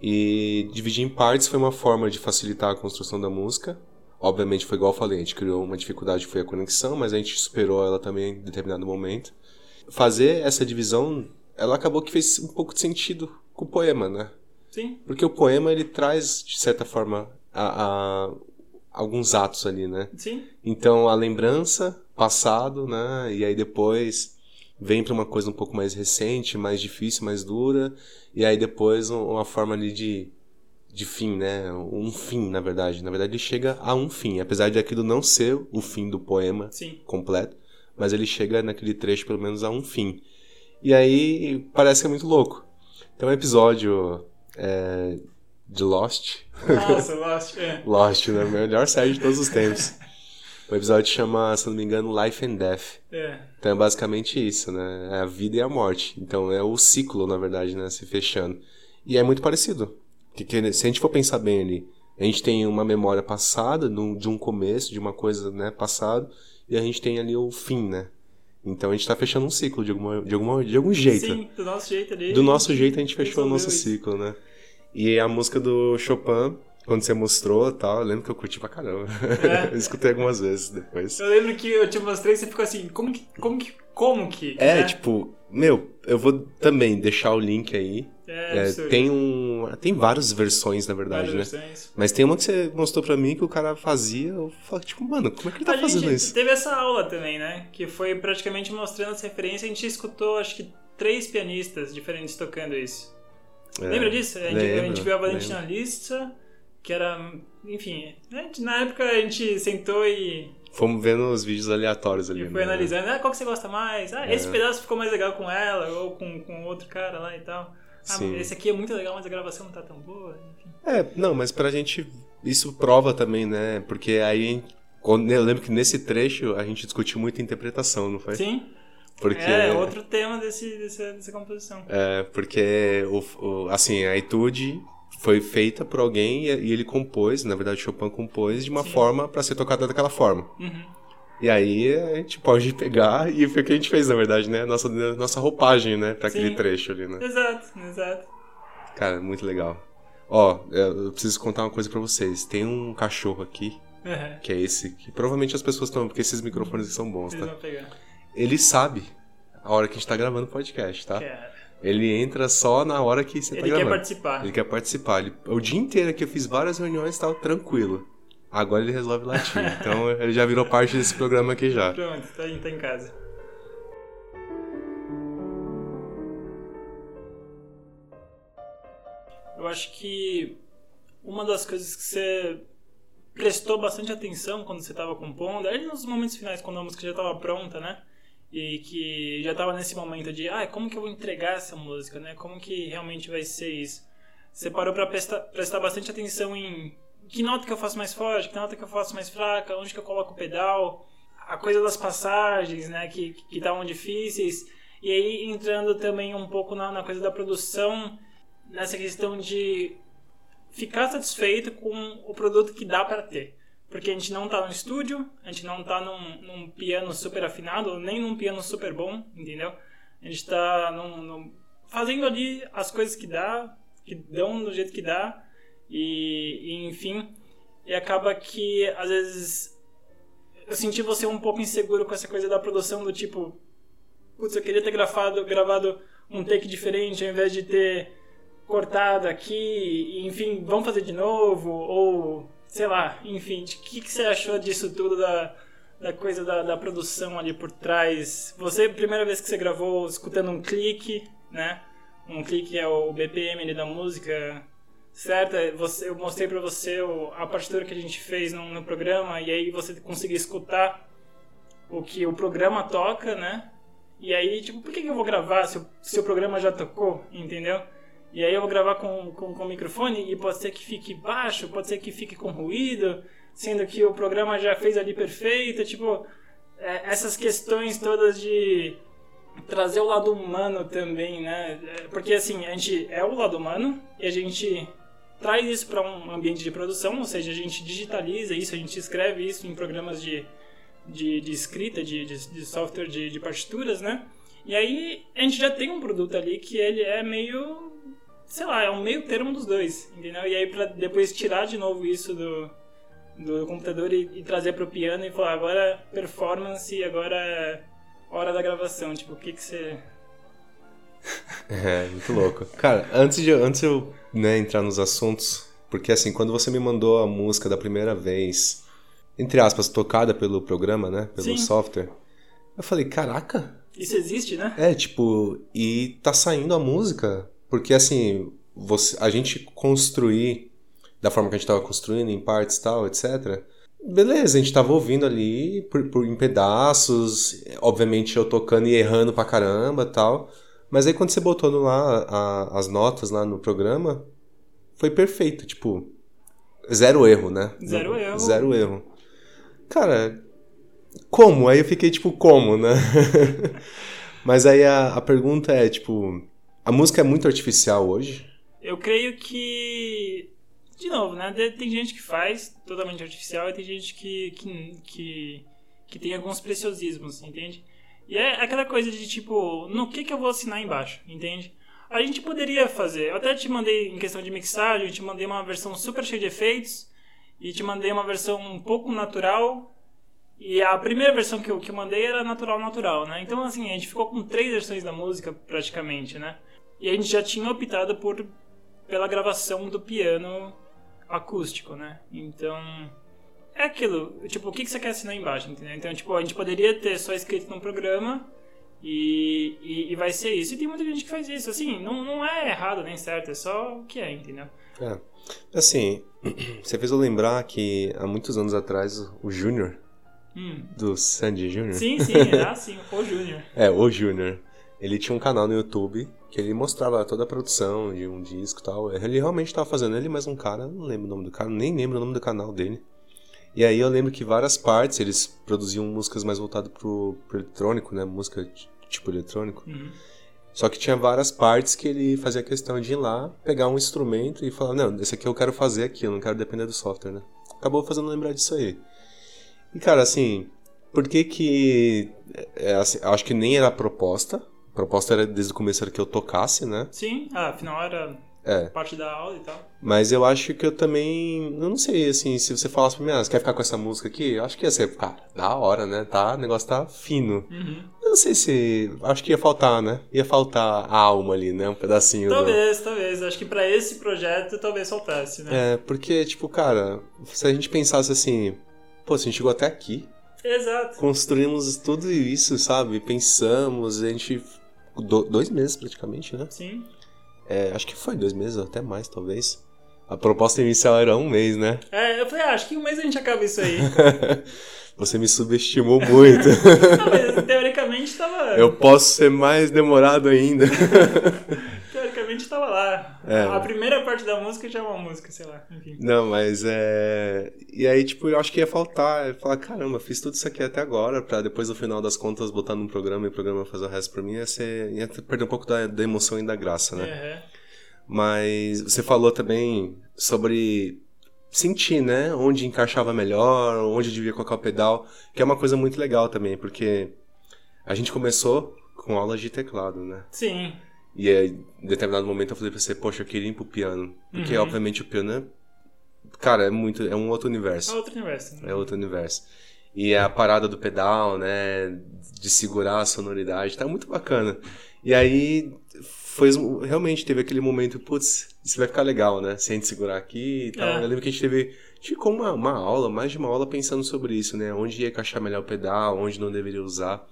E dividir em partes foi uma forma de facilitar a construção da música. Obviamente foi igual eu falei, a gente criou uma dificuldade que foi a conexão, mas a gente superou ela também em determinado momento. Fazer essa divisão, ela acabou que fez um pouco de sentido com o poema, né? Sim. Porque o poema ele traz de certa forma a, a, alguns atos ali, né? Sim. Então a lembrança, passado, né? E aí depois vem para uma coisa um pouco mais recente, mais difícil, mais dura, e aí depois uma forma ali de, de fim, né? Um fim, na verdade. Na verdade, ele chega a um fim, apesar de aquilo não ser o fim do poema Sim. completo, mas ele chega naquele trecho pelo menos a um fim. E aí parece que é muito louco. Tem um episódio é, de Lost. Nossa, Lost, é. Lost, né? Melhor série de todos os tempos. O episódio chama, se não me engano, Life and Death. É. Então é basicamente isso, né? É a vida e a morte. Então é o ciclo, na verdade, né? Se fechando. E é muito parecido. Porque se a gente for pensar bem ali, a gente tem uma memória passada, de um começo, de uma coisa, né, passado, e a gente tem ali o fim, né? Então a gente tá fechando um ciclo de, alguma, de, alguma, de algum jeito. Sim, do nosso jeito ali. Do nosso jeito a gente fechou o nosso isso. ciclo, né? E a música do Chopin quando você mostrou e tal, eu lembro que eu curti pra caramba. É. eu escutei algumas vezes depois. Eu lembro que eu te mostrei e você ficou assim, como que. Como que. Como que? É, né? tipo, meu, eu vou também deixar o link aí. É, É, tem um. Tem várias versões, na verdade, Várias né? versões. Mas tem uma que você mostrou pra mim que o cara fazia, eu falei, tipo, mano, como é que ele tá a fazendo isso? teve essa aula também, né? Que foi praticamente mostrando as referências. A gente escutou, acho que, três pianistas diferentes tocando isso. É, Lembra disso? A gente, a lembro, gente viu a lembro. Valentina Lista, que era. Enfim, gente- na época a gente sentou e, Fomos vendo os vídeos aleatórios ali. e foi né? analisando. Ah, qual que você gosta mais? Ah, esse É. pedaço ficou mais legal com ela, ou com, com outro cara lá e tal. Ah, Sim. esse aqui é muito legal, mas a gravação não tá tão boa. Enfim. É, não, mas pra gente. Isso prova também, né? Porque aí. Quando, eu lembro que nesse trecho a gente discutiu muito a interpretação, não foi? Sim, Porque. é outro tema desse, dessa, dessa composição. É, porque o, o- assim, a etude foi feita por alguém e, e ele compôs, na verdade Chopin compôs de uma Sim. forma pra ser tocada daquela forma. Uhum. E aí a gente pode pegar e foi o que a gente fez, na verdade, né? Nossa, nossa roupagem, né? Pra aquele Sim. trecho ali, né? Exato, exato. Cara, muito legal. Ó, eu preciso contar uma coisa pra vocês. Tem um cachorro aqui, Uhum. que é esse, que provavelmente as pessoas estão, porque esses microfones são bons, Eles tá? vão pegar. Ele sabe a hora que a gente tá gravando o podcast, tá? Cara, Ele entra só na hora que você tá ele quer gravando. participar. Ele quer participar. Ele- o dia inteiro aqui eu fiz várias reuniões e tal, tranquilo. Agora ele resolve latir. então ele já virou parte desse programa aqui já. Pronto, tá tá em casa. Eu acho que uma das coisas que você prestou bastante atenção quando você estava compondo, ali nos momentos finais, quando a música já estava pronta, né? E que já estava nesse momento de, ah, como que eu vou entregar essa música, né? Como que realmente vai ser isso? Você parou para prestar, prestar bastante atenção em que nota que eu faço mais forte, que nota que eu faço mais fraca, onde que eu coloco o pedal, a coisa das passagens, né, que que estavam difíceis. E aí entrando também um pouco na, na coisa da produção, nessa questão de ficar satisfeito com o produto que dá para ter. Porque a gente não tá no estúdio, a gente não tá num, num piano super afinado, nem num piano super bom, entendeu? A gente tá num, num, fazendo ali as coisas que dá, que dão do jeito que dá, e, e enfim, e acaba que às vezes eu senti você um pouco inseguro com essa coisa da produção do tipo, putz, eu queria ter gravado, gravado um take diferente ao invés de ter cortado aqui, enfim, vamos fazer de novo, ou sei lá, enfim, o que, que você achou disso tudo, da, da coisa da, da produção ali por trás? Você, primeira vez que você gravou, escutando um clique, né? Um clique é o BPM ali da música, certo? Você, eu mostrei para você a partitura que a gente fez no, no programa, e aí você conseguiu escutar o que o programa toca, né? E aí, tipo, por que, que eu vou gravar se o, se o programa já tocou, entendeu? E aí eu vou gravar com, com, com o microfone e pode ser que fique baixo, pode ser que fique com ruído, sendo que o programa já fez ali perfeito. Tipo, é, essas questões todas de trazer o lado humano também, né? É, porque assim, a gente é o lado humano e a gente traz isso para um ambiente de produção, ou seja, a gente digitaliza isso, a gente escreve isso em programas de, de, de escrita, de, de, de software de, de partituras, né? E aí a gente já tem um produto ali que ele é meio sei lá, é um meio termo dos dois, entendeu? E aí pra depois tirar de novo isso do, do computador e, e trazer pro piano e falar, agora performance e agora é hora da gravação, tipo, o que que você... É, muito louco. Cara, antes de antes eu né, entrar nos assuntos, porque assim, quando você me mandou a música da primeira vez, entre aspas, tocada pelo programa, né, pelo Sim. software, eu falei, caraca... Isso existe, né? É, tipo, e tá saindo a música porque, assim, você, a gente construir da forma que a gente estava construindo, em partes e tal, etc. Beleza, a gente estava ouvindo ali por, por, em pedaços, obviamente eu tocando e errando pra caramba tal. Mas aí quando você botou no lá a, as notas lá no programa, foi perfeito, tipo, zero erro, né? Zero erro. Zero erro. Cara, como? Aí eu fiquei tipo, como, né? Mas aí a, a pergunta é, tipo, a música é muito artificial hoje? Eu creio que. De novo, né? Tem gente que faz totalmente artificial e tem gente que, que, que, que tem alguns preciosismos, entende? E é aquela coisa de tipo, no que, que eu vou assinar embaixo, entende? A gente poderia fazer. Eu até te mandei, em questão de mixagem, eu te mandei uma versão super cheia de efeitos e te mandei uma versão um pouco natural. E a primeira versão que eu, que eu mandei era natural, natural, né? Então, assim, a gente ficou com três versões da música praticamente, né? E a gente já tinha optado por pela gravação do piano acústico, né? Então, é aquilo, tipo, o que, que você quer assinar embaixo, entendeu? Então, tipo, a gente poderia ter só escrito num programa e, e, e, vai ser isso. E tem muita gente que faz isso, assim, não, não é errado nem certo, é só o que é, entendeu? É, assim, você fez eu lembrar que há muitos anos atrás o Júnior, hum. do Sandy Júnior. Sim, sim, é assim, o Júnior. é, o Júnior. Ele tinha um canal no YouTube que ele mostrava toda a produção de um disco e tal. Ele realmente estava fazendo ele mais um cara, não lembro o nome do cara, nem lembro o nome do canal dele. E aí eu lembro que várias partes eles produziam músicas mais voltadas pro, pro eletrônico, né? Música tipo eletrônico. Uhum. Só que tinha várias partes que ele fazia questão de ir lá, pegar um instrumento e falar: Não, esse aqui eu quero fazer aqui, eu não quero depender do software, né? Acabou fazendo lembrar disso aí. E cara, assim, por que que. É, assim, acho que nem era a proposta, a proposta era desde o começo era que eu tocasse, né? Sim, ah, afinal era é. parte da aula e tal. Mas eu acho que eu também. Eu não sei, assim, se você falasse pra mim, ah, você quer ficar com essa música aqui? Eu acho que ia ser, cara, da hora, né? Tá, o negócio tá fino. Uhum. Eu não sei se. Acho que ia faltar, né? Ia faltar a alma ali, né? Um pedacinho. Talvez, do... talvez. Acho que para esse projeto talvez faltasse, né? É, porque, tipo, cara, se a gente pensasse assim, pô, se a gente chegou até aqui. Exato. Construímos tudo isso, sabe? Pensamos, a gente do, dois meses praticamente, né? Sim. É, acho que foi dois meses, até mais, talvez. A proposta inicial era um mês, né? É, eu falei, ah, acho que um mês a gente acaba isso aí. Você me subestimou muito. Não, mas teoricamente tava. Eu posso ser mais demorado ainda. teoricamente tava lá. É. A primeira parte da música já é uma música, sei lá. Enfim. Não, mas é. E aí, tipo, eu acho que ia faltar. Ia falar, caramba, fiz tudo isso aqui até agora, pra depois no final das contas botar num programa e o programa fazer o resto pra mim, ia, ser... ia perder um pouco da, da emoção e da graça, né? Uhum. Mas você falou também sobre sentir, né? Onde encaixava melhor, onde devia colocar o pedal, que é uma coisa muito legal também, porque a gente começou com aulas de teclado, né? Sim. E aí, em determinado momento eu falei pra você, poxa, eu queria ir pro piano. Porque, Uhum. obviamente, o piano é. Cara, é muito. É um outro É universo. outro universo. né? É outro universo. E a parada do pedal, né? De segurar a sonoridade, tá muito bacana. E aí, foi realmente teve aquele momento, putz, isso vai ficar legal, né? Se a gente segurar aqui e tal. É. Eu lembro que a gente teve. A gente ficou uma, uma aula, mais de uma aula pensando sobre isso, né? Onde ia encaixar melhor o pedal, onde não deveria usar.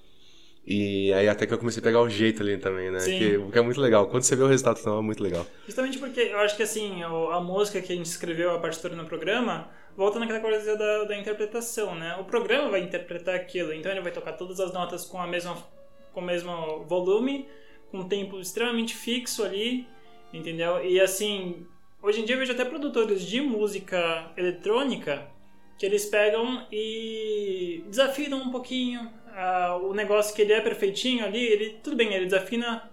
E aí até que eu comecei a pegar o jeito ali também, né? Sim. Que, o que é muito legal. Quando você vê o resultado final, é muito legal. Justamente porque eu acho que assim, a música que a gente escreveu, a partitura no programa, volta naquela coisa da, da interpretação, né? O programa vai interpretar aquilo, então ele vai tocar todas as notas com a mesma com o mesmo volume, com um tempo extremamente fixo ali, entendeu? E assim, hoje em dia eu vejo até produtores de música eletrônica que eles pegam e desafinam um pouquinho ah, o negócio que ele é perfeitinho ali, ele tudo bem, ele desafina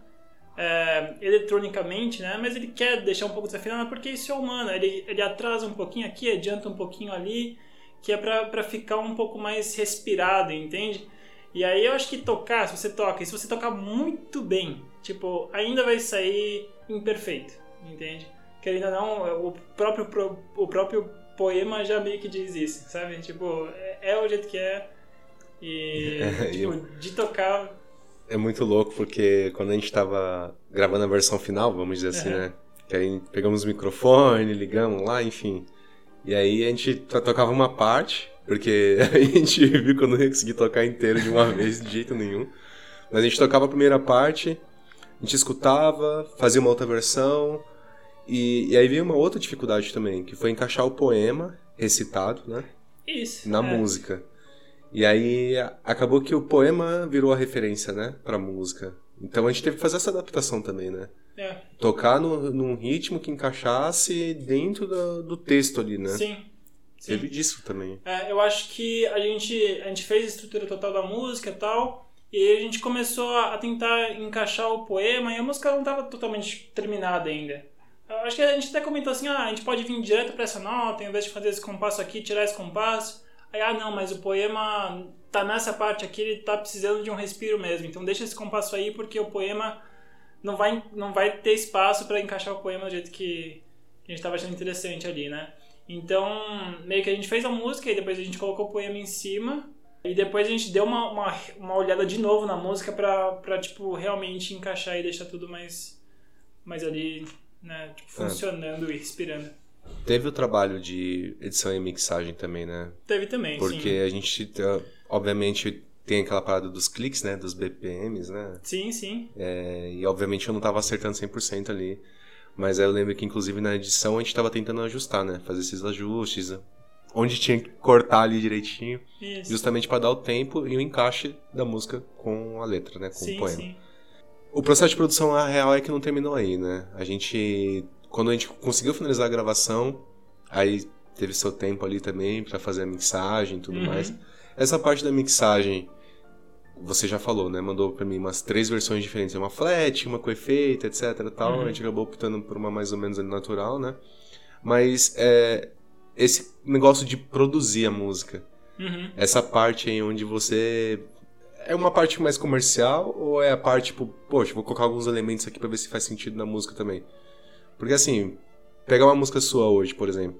é, eletronicamente, né? Mas ele quer deixar um pouco desafinado porque isso é humano. Ele, ele atrasa um pouquinho aqui, adianta um pouquinho ali, que é pra ficar um pouco mais respirado, entende? E aí eu acho que tocar, se você toca, e se você tocar muito bem, tipo, ainda vai sair imperfeito, entende? Querendo ou não, o próprio, o próprio poema já meio que diz isso, sabe? Tipo, é, é o jeito que é. E, É, tipo, eu- de tocar É muito louco porque quando a gente tava gravando a versão final, vamos dizer assim, Uhum. né? Que aí pegamos o microfone, ligamos lá, enfim. E aí a gente to- tocava uma parte, porque a gente viu que eu não ia conseguir tocar inteiro de uma vez, de jeito nenhum. Mas a gente tocava a primeira parte, a gente escutava, fazia uma outra versão. E, e aí veio uma outra dificuldade também, que foi encaixar o poema recitado, né? isso. na é. música. E aí acabou que o poema virou a referência, né, pra música. Então a gente teve que fazer essa adaptação também, né? É. Tocar no, num ritmo que encaixasse dentro do, do texto ali, né? Sim. Sim. Teve disso também. É, eu acho que a gente, a gente fez a estrutura total da música e tal, e aí a gente começou a a tentar encaixar o poema, e a música não estava totalmente terminada ainda. Eu acho que a gente até comentou assim, ah, a gente pode vir direto para essa nota, em vez de fazer esse compasso aqui, tirar esse compasso. Aí, ah, não, mas o poema tá nessa parte aqui, ele tá precisando de um respiro mesmo, então deixa esse compasso aí, porque o poema não vai, não vai ter espaço para encaixar o poema do jeito que, que a gente estava achando interessante ali, né? Então, meio que a gente fez a música e depois a gente colocou o poema em cima. E depois a gente deu uma, uma, uma olhada de novo na música pra, pra tipo, realmente encaixar e deixar tudo mais, mais ali, né? Tipo, funcionando e respirando. Teve o trabalho de edição e mixagem também, né? Teve também, Porque a gente, eh, obviamente, tem aquela parada dos cliques, né? Dos BPMs, né? sim. Sim, sim. É, e obviamente eu não tava acertando 100% ali. Mas aí eu lembro que inclusive na edição a gente tava tentando ajustar, né? Fazer esses ajustes. Onde tinha que cortar ali direitinho. Isso. Justamente para dar o tempo e o encaixe da música com a letra, né? Com sim, o poema. sim. O processo de produção, a real é que não terminou aí, né? A gente. Quando a gente conseguiu finalizar a gravação, aí teve seu tempo ali também para fazer a mixagem e tudo Uhum. mais. Essa parte da mixagem, você já falou, né? Mandou pra mim umas três versões diferentes. Uma flat, uma com efeito, etc tal. Uhum. A gente acabou optando por uma mais ou menos ali natural, né? Mas é, esse negócio de produzir a música, Uhum. essa parte aí onde você. É uma parte mais comercial ou é a parte, tipo, poxa, vou colocar alguns elementos aqui pra ver se faz sentido na música também? Porque assim, pegar uma música sua hoje, por exemplo.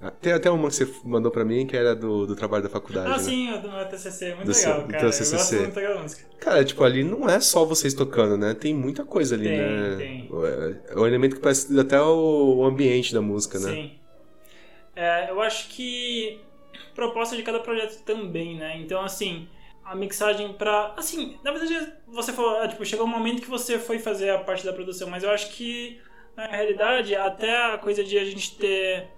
ah, Tem até uma que você mandou pra mim que era do, do trabalho da faculdade. Ah, né? sim, do meu TCC. Muito Do legal, cara. Eu gosto muito daquela música. Cara, tipo, ali não é só vocês tocando, né? Tem muita coisa ali, Tem, né? tem. É um elemento que parece até o, ambiente da música, né? Sim. É, eu acho que proposta de cada projeto também, né? Então, assim, a mixagem pra... Assim, na verdade, você falou, ah, tipo, chegou um momento que você foi fazer a parte da produção, mas eu acho que, na realidade, até a coisa de a gente ter...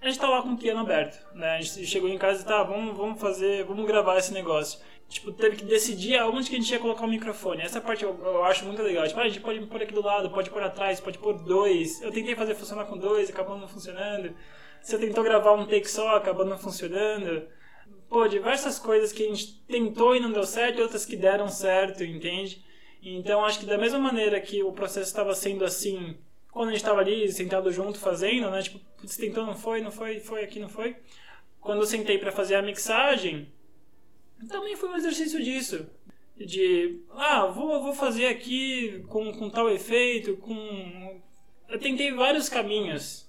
A gente tá lá com o piano aberto, né? A gente chegou em casa e tá, vamos, vamos fazer, vamos gravar esse negócio. Tipo, teve que decidir aonde que a gente ia colocar o microfone. Essa parte eu, eu acho muito legal. Tipo, ah, a gente pode pôr aqui do lado, pode pôr atrás, pode pôr dois. Eu tentei fazer funcionar com dois, acabou não funcionando. Você tentou gravar um take só, acabou não funcionando. Pô, diversas coisas que a gente tentou e não deu certo, e outras que deram certo, entende? Então acho que da mesma maneira que o processo estava sendo assim quando a gente tava ali sentado junto fazendo, né? Tipo, putz, tentou, não foi, não foi, foi aqui, não foi. Quando eu sentei para fazer a mixagem, também foi um exercício disso. De, ah, vou, vou fazer aqui com, com tal efeito, com. Eu tentei vários caminhos.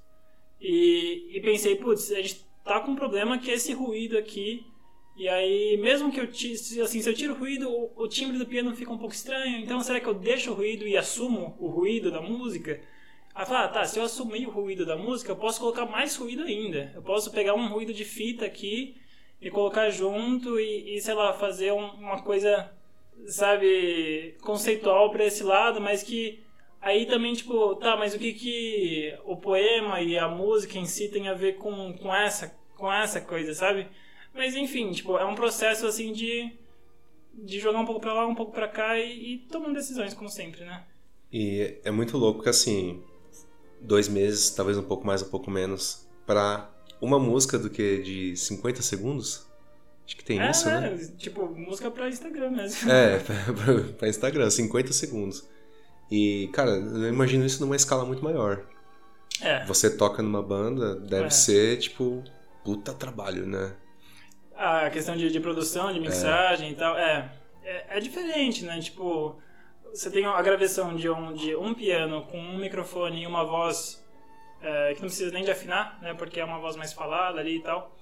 E, e pensei, putz, a gente tá com um problema que é esse ruído aqui. E aí, mesmo que eu assim, se eu tiro o ruído, o, o, timbre do piano fica um pouco estranho. Então, será que eu deixo o ruído e assumo o ruído da música? Aí fala, ah, tá, se eu assumir o ruído da música, eu posso colocar mais ruído ainda. Eu posso pegar um ruído de fita aqui e colocar junto e, e sei lá, fazer um, uma coisa, sabe, conceitual para esse lado, mas que aí também, tipo, tá, mas o que que o poema e a música em si tem a ver com, com, essa, com essa coisa, sabe? Mas enfim, tipo, é um processo assim de, de jogar um pouco pra lá, um pouco pra cá e, e tomando decisões, como sempre, né? E é muito louco que assim, dois meses, talvez um pouco mais, um pouco menos, para uma música do que de 50 segundos. Acho que tem é, isso, né? né? Tipo, música pra Instagram mesmo. É, pra, pra Instagram, 50 segundos. E, cara, eu imagino isso numa escala muito maior. É. Você toca numa banda, deve é. ser, tipo, puta trabalho, né? A questão de, de produção, de mixagem é. e tal, é, é. É diferente, né? Tipo, você tem a gravação de um, de um piano com um microfone e uma voz é, que não precisa nem de afinar, né, porque é uma voz mais falada ali e tal.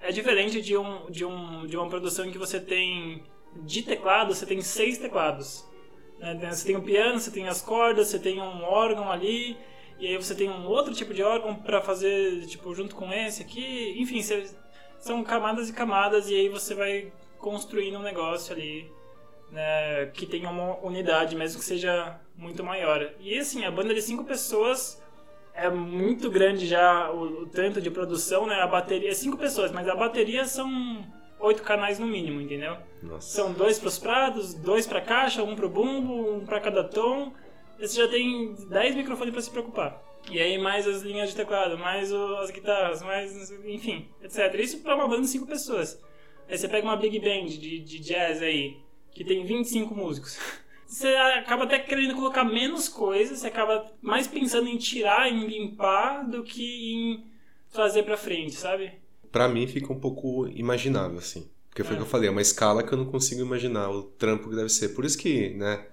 É diferente de, um, de, um, de uma produção em que você tem de teclado, você tem seis teclados. Né? Você tem um piano, você tem as cordas, você tem um órgão ali, e aí você tem um outro tipo de órgão para fazer tipo junto com esse aqui. Enfim, você, são camadas e camadas, e aí você vai construindo um negócio ali né, que tenha uma unidade, mesmo que seja muito maior. E assim, a banda de cinco pessoas é muito grande já o, o tanto de produção, né? A bateria é cinco pessoas, mas a bateria são oito canais no mínimo, entendeu? Nossa. São dois para os prados, dois para caixa, um para o bumbo, um para cada tom. Você já tem dez microfones para se preocupar. E aí mais as linhas de teclado, mais as guitarras, mais enfim, etc. Isso para uma banda de cinco pessoas. Aí você pega uma big band de, de jazz aí, que tem 25 músicos. Você acaba até querendo colocar menos coisas, você acaba mais pensando em tirar, em limpar, do que em trazer pra frente, sabe? Pra mim fica um pouco imaginável, assim. Porque foi o é. que eu falei, é uma escala que eu não consigo imaginar o trampo que deve ser. Por isso que, né,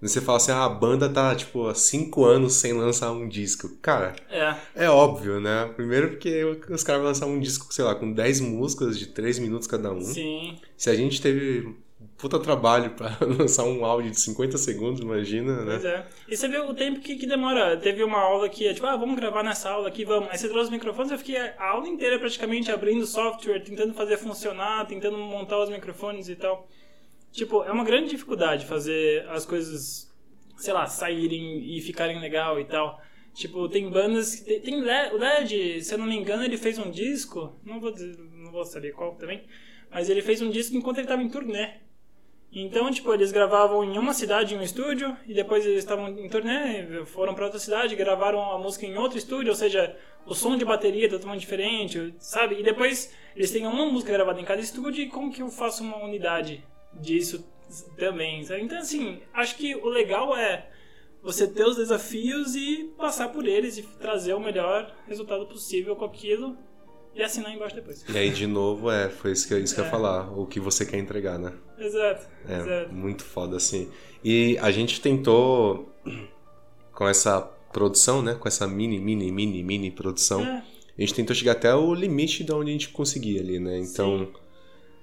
você fala assim, ah, a banda tá, tipo, há cinco anos sem lançar um disco. Cara, é, é óbvio, né? Primeiro porque os caras vão lançar um disco, sei lá, com 10 músicas de 3 minutos cada um. Sim. Se a gente teve puta trabalho para lançar um áudio de 50 segundos, imagina, né? Pois é. E você vê o tempo que, que demora. Teve uma aula que é tipo, ah, vamos gravar nessa aula aqui, vamos. Aí você trouxe os microfones, eu fiquei a aula inteira praticamente abrindo software, tentando fazer funcionar, tentando montar os microfones e tal. Tipo, é uma grande dificuldade fazer as coisas, sei lá, saírem e ficarem legal e tal. Tipo, tem bandas. Tem o LED, se eu não me engano, ele fez um disco. Não vou dizer, não vou saber qual também. Mas ele fez um disco enquanto ele estava em turnê. Então, tipo, eles gravavam em uma cidade em um estúdio e depois eles estavam em turnê, foram para outra cidade, gravaram a música em outro estúdio, ou seja, o som de bateria é totalmente diferente, sabe? E depois eles têm uma música gravada em cada estúdio e como que eu faço uma unidade disso também, sabe? Então, assim, acho que o legal é você ter os desafios e passar por eles e trazer o melhor resultado possível com aquilo e assinar embaixo depois. E aí, de novo, é, foi isso que, isso que eu ia é. falar, o que você quer entregar, né? Exato, é, exato. Muito foda, assim. E a gente tentou, com essa produção, né? Com essa mini, mini, mini, mini produção, é. a gente tentou chegar até o limite de onde a gente conseguia ali, né? Então,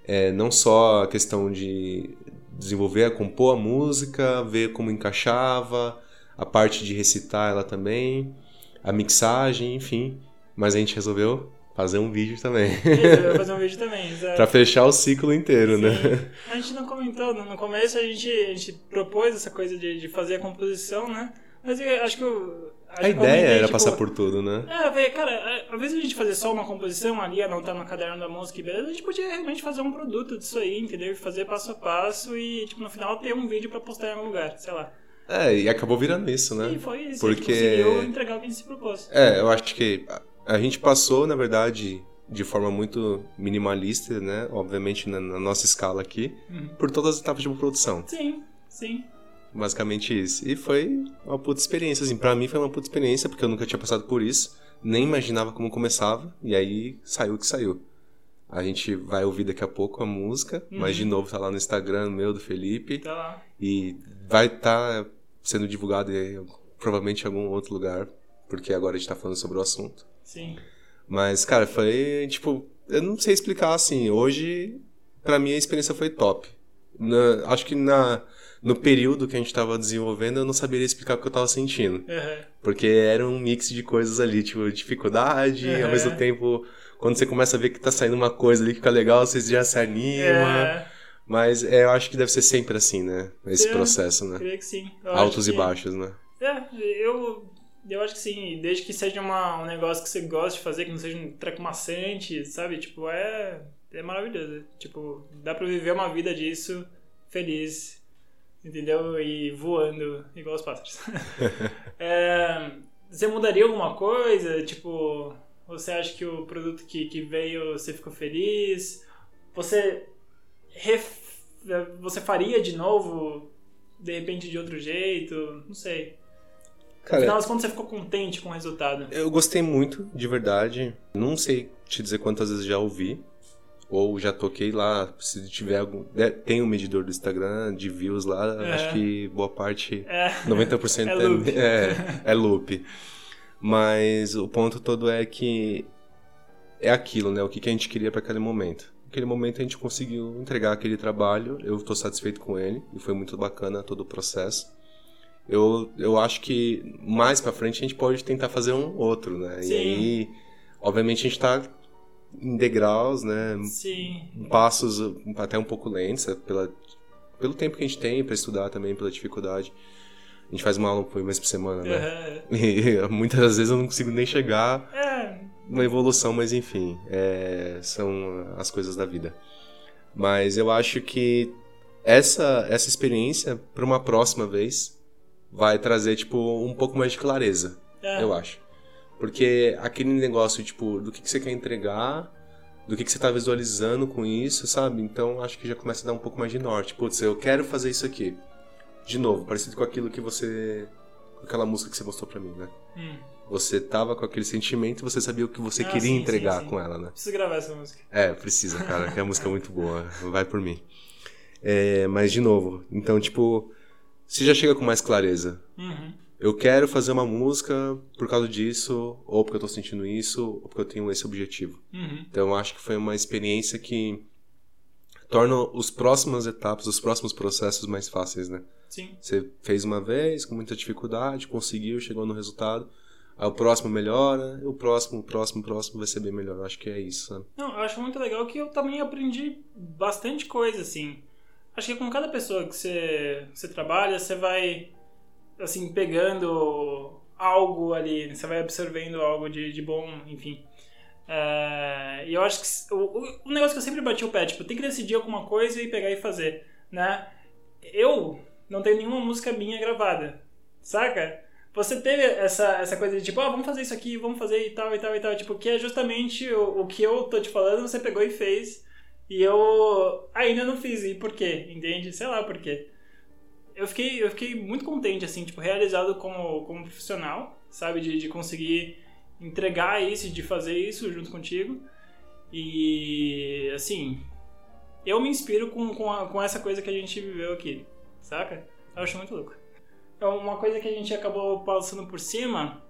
é, não só a questão de desenvolver, compor a música, ver como encaixava, a parte de recitar ela também, a mixagem, enfim. Mas a gente resolveu fazer um vídeo também. Isso, fazer um vídeo também, exato. pra fechar o ciclo inteiro, né? Sim. né? A gente não comentou, no começo a gente, a gente propôs essa coisa de, de fazer a composição, né? Mas eu acho que eu, a ideia era tipo, passar por tudo, né? É, cara, às vezes a gente fazer só uma composição ali, anotar no caderno da música e beleza, a gente podia realmente fazer um produto disso aí, entendeu? Fazer passo a passo e, tipo, no final ter um vídeo pra postar em algum lugar, sei lá. É, e acabou virando isso, né? E foi isso, Porque... a gente conseguiu entregar o que a gente se propôs. É, eu acho que a gente passou, na verdade, de forma muito minimalista, né? Obviamente na, na nossa escala aqui, uhum. por todas as etapas de produção. Sim, sim. Basicamente isso. E foi uma puta experiência, assim. Pra mim foi uma puta experiência, porque eu nunca tinha passado por isso. Nem imaginava como começava. E aí saiu o que saiu. A gente vai ouvir daqui a pouco a música, uhum. mas de novo tá lá no Instagram meu, do Felipe. Tá lá. E vai estar tá sendo divulgado provavelmente em algum outro lugar, porque agora a gente tá falando sobre o assunto. Sim. Mas, cara, foi tipo. Eu não sei explicar assim. Hoje, para mim, a experiência foi top. Na, acho que na, no período que a gente tava desenvolvendo, eu não saberia explicar o que eu tava sentindo. Uhum. Porque era um mix de coisas ali, tipo, dificuldade, uhum. ao mesmo tempo quando você começa a ver que tá saindo uma coisa ali que fica legal, você já se anima. É. Mas é, eu acho que deve ser sempre assim, né? Esse é, processo, né? Creio que sim. Eu Altos e baixos, né? É, eu, eu acho que sim. Desde que seja uma, um negócio que você gosta de fazer, que não seja um treco maçante, sabe? Tipo, é, é maravilhoso. Tipo, dá pra viver uma vida disso feliz, entendeu? E voando igual os pássaros. é, você mudaria alguma coisa? Tipo, você acha que o produto que, que veio você ficou feliz? Você ref... você faria de novo de repente de outro jeito? Não sei. Cara, das contas, você ficou contente com o resultado? Eu gostei muito, de verdade. Não sei te dizer quantas vezes já ouvi. Ou já toquei lá, se tiver algum. Tem um medidor do Instagram de views lá, é. acho que boa parte, é. 90% é loop. É, é, é loop. Mas o ponto todo é que é aquilo, né? O que, que a gente queria para aquele momento. Naquele momento a gente conseguiu entregar aquele trabalho, eu estou satisfeito com ele e foi muito bacana todo o processo. Eu, eu acho que mais para frente a gente pode tentar fazer um outro, né? Sim. E aí, obviamente a gente está em degraus, né? Sim. Passos até um pouco lentos, é pela, pelo tempo que a gente tem para estudar também, pela dificuldade. A gente faz uma aula por mês por semana, né? Uhum. E muitas vezes eu não consigo nem chegar é. uma evolução, mas enfim, é, são as coisas da vida. Mas eu acho que essa, essa experiência, para uma próxima vez, vai trazer, tipo, um pouco mais de clareza, é. eu acho. Porque aquele negócio, tipo, do que, que você quer entregar, do que, que você está visualizando com isso, sabe? Então acho que já começa a dar um pouco mais de norte. Putz, eu quero fazer isso aqui de novo, parecido com aquilo que você. com aquela música que você mostrou pra mim, né? Hum. Você tava com aquele sentimento e você sabia o que você ah, queria sim, entregar sim, sim. com ela, né? Preciso gravar essa música. É, precisa, cara, que a música é muito boa. Vai por mim. É, mas, de novo, então, tipo, você já chega com mais clareza. Uhum. Eu quero fazer uma música por causa disso, ou porque eu tô sentindo isso, ou porque eu tenho esse objetivo. Uhum. Então, eu acho que foi uma experiência que torna os próximas etapas, os próximos processos mais fáceis, né? Sim. Você fez uma vez com muita dificuldade, conseguiu, chegou no resultado. Aí o próximo melhora, o próximo, o próximo, o próximo vai ser bem melhor. Eu acho que é isso, sabe? Não, eu acho muito legal que eu também aprendi bastante coisa, assim. Acho que com cada pessoa que você, você trabalha, você vai, assim, pegando algo ali, você vai absorvendo algo de, de bom, enfim. É, e eu acho que o, o negócio que eu sempre bati o pé, tipo, tem que decidir alguma coisa e pegar e fazer, né? Eu não tenho nenhuma música minha gravada, saca? Você teve essa, essa coisa de tipo, ah, vamos fazer isso aqui, vamos fazer e tal e tal e tal, tipo, que é justamente o, o que eu tô te falando, você pegou e fez, e eu ainda não fiz, e por quê? Entende? Sei lá por quê. Eu fiquei, eu fiquei muito contente, assim, tipo, realizado como, como profissional, sabe? De, de conseguir entregar isso, de fazer isso junto contigo. E, assim, eu me inspiro com, com, a, com essa coisa que a gente viveu aqui, saca? Eu acho muito louco. É uma coisa que a gente acabou passando por cima,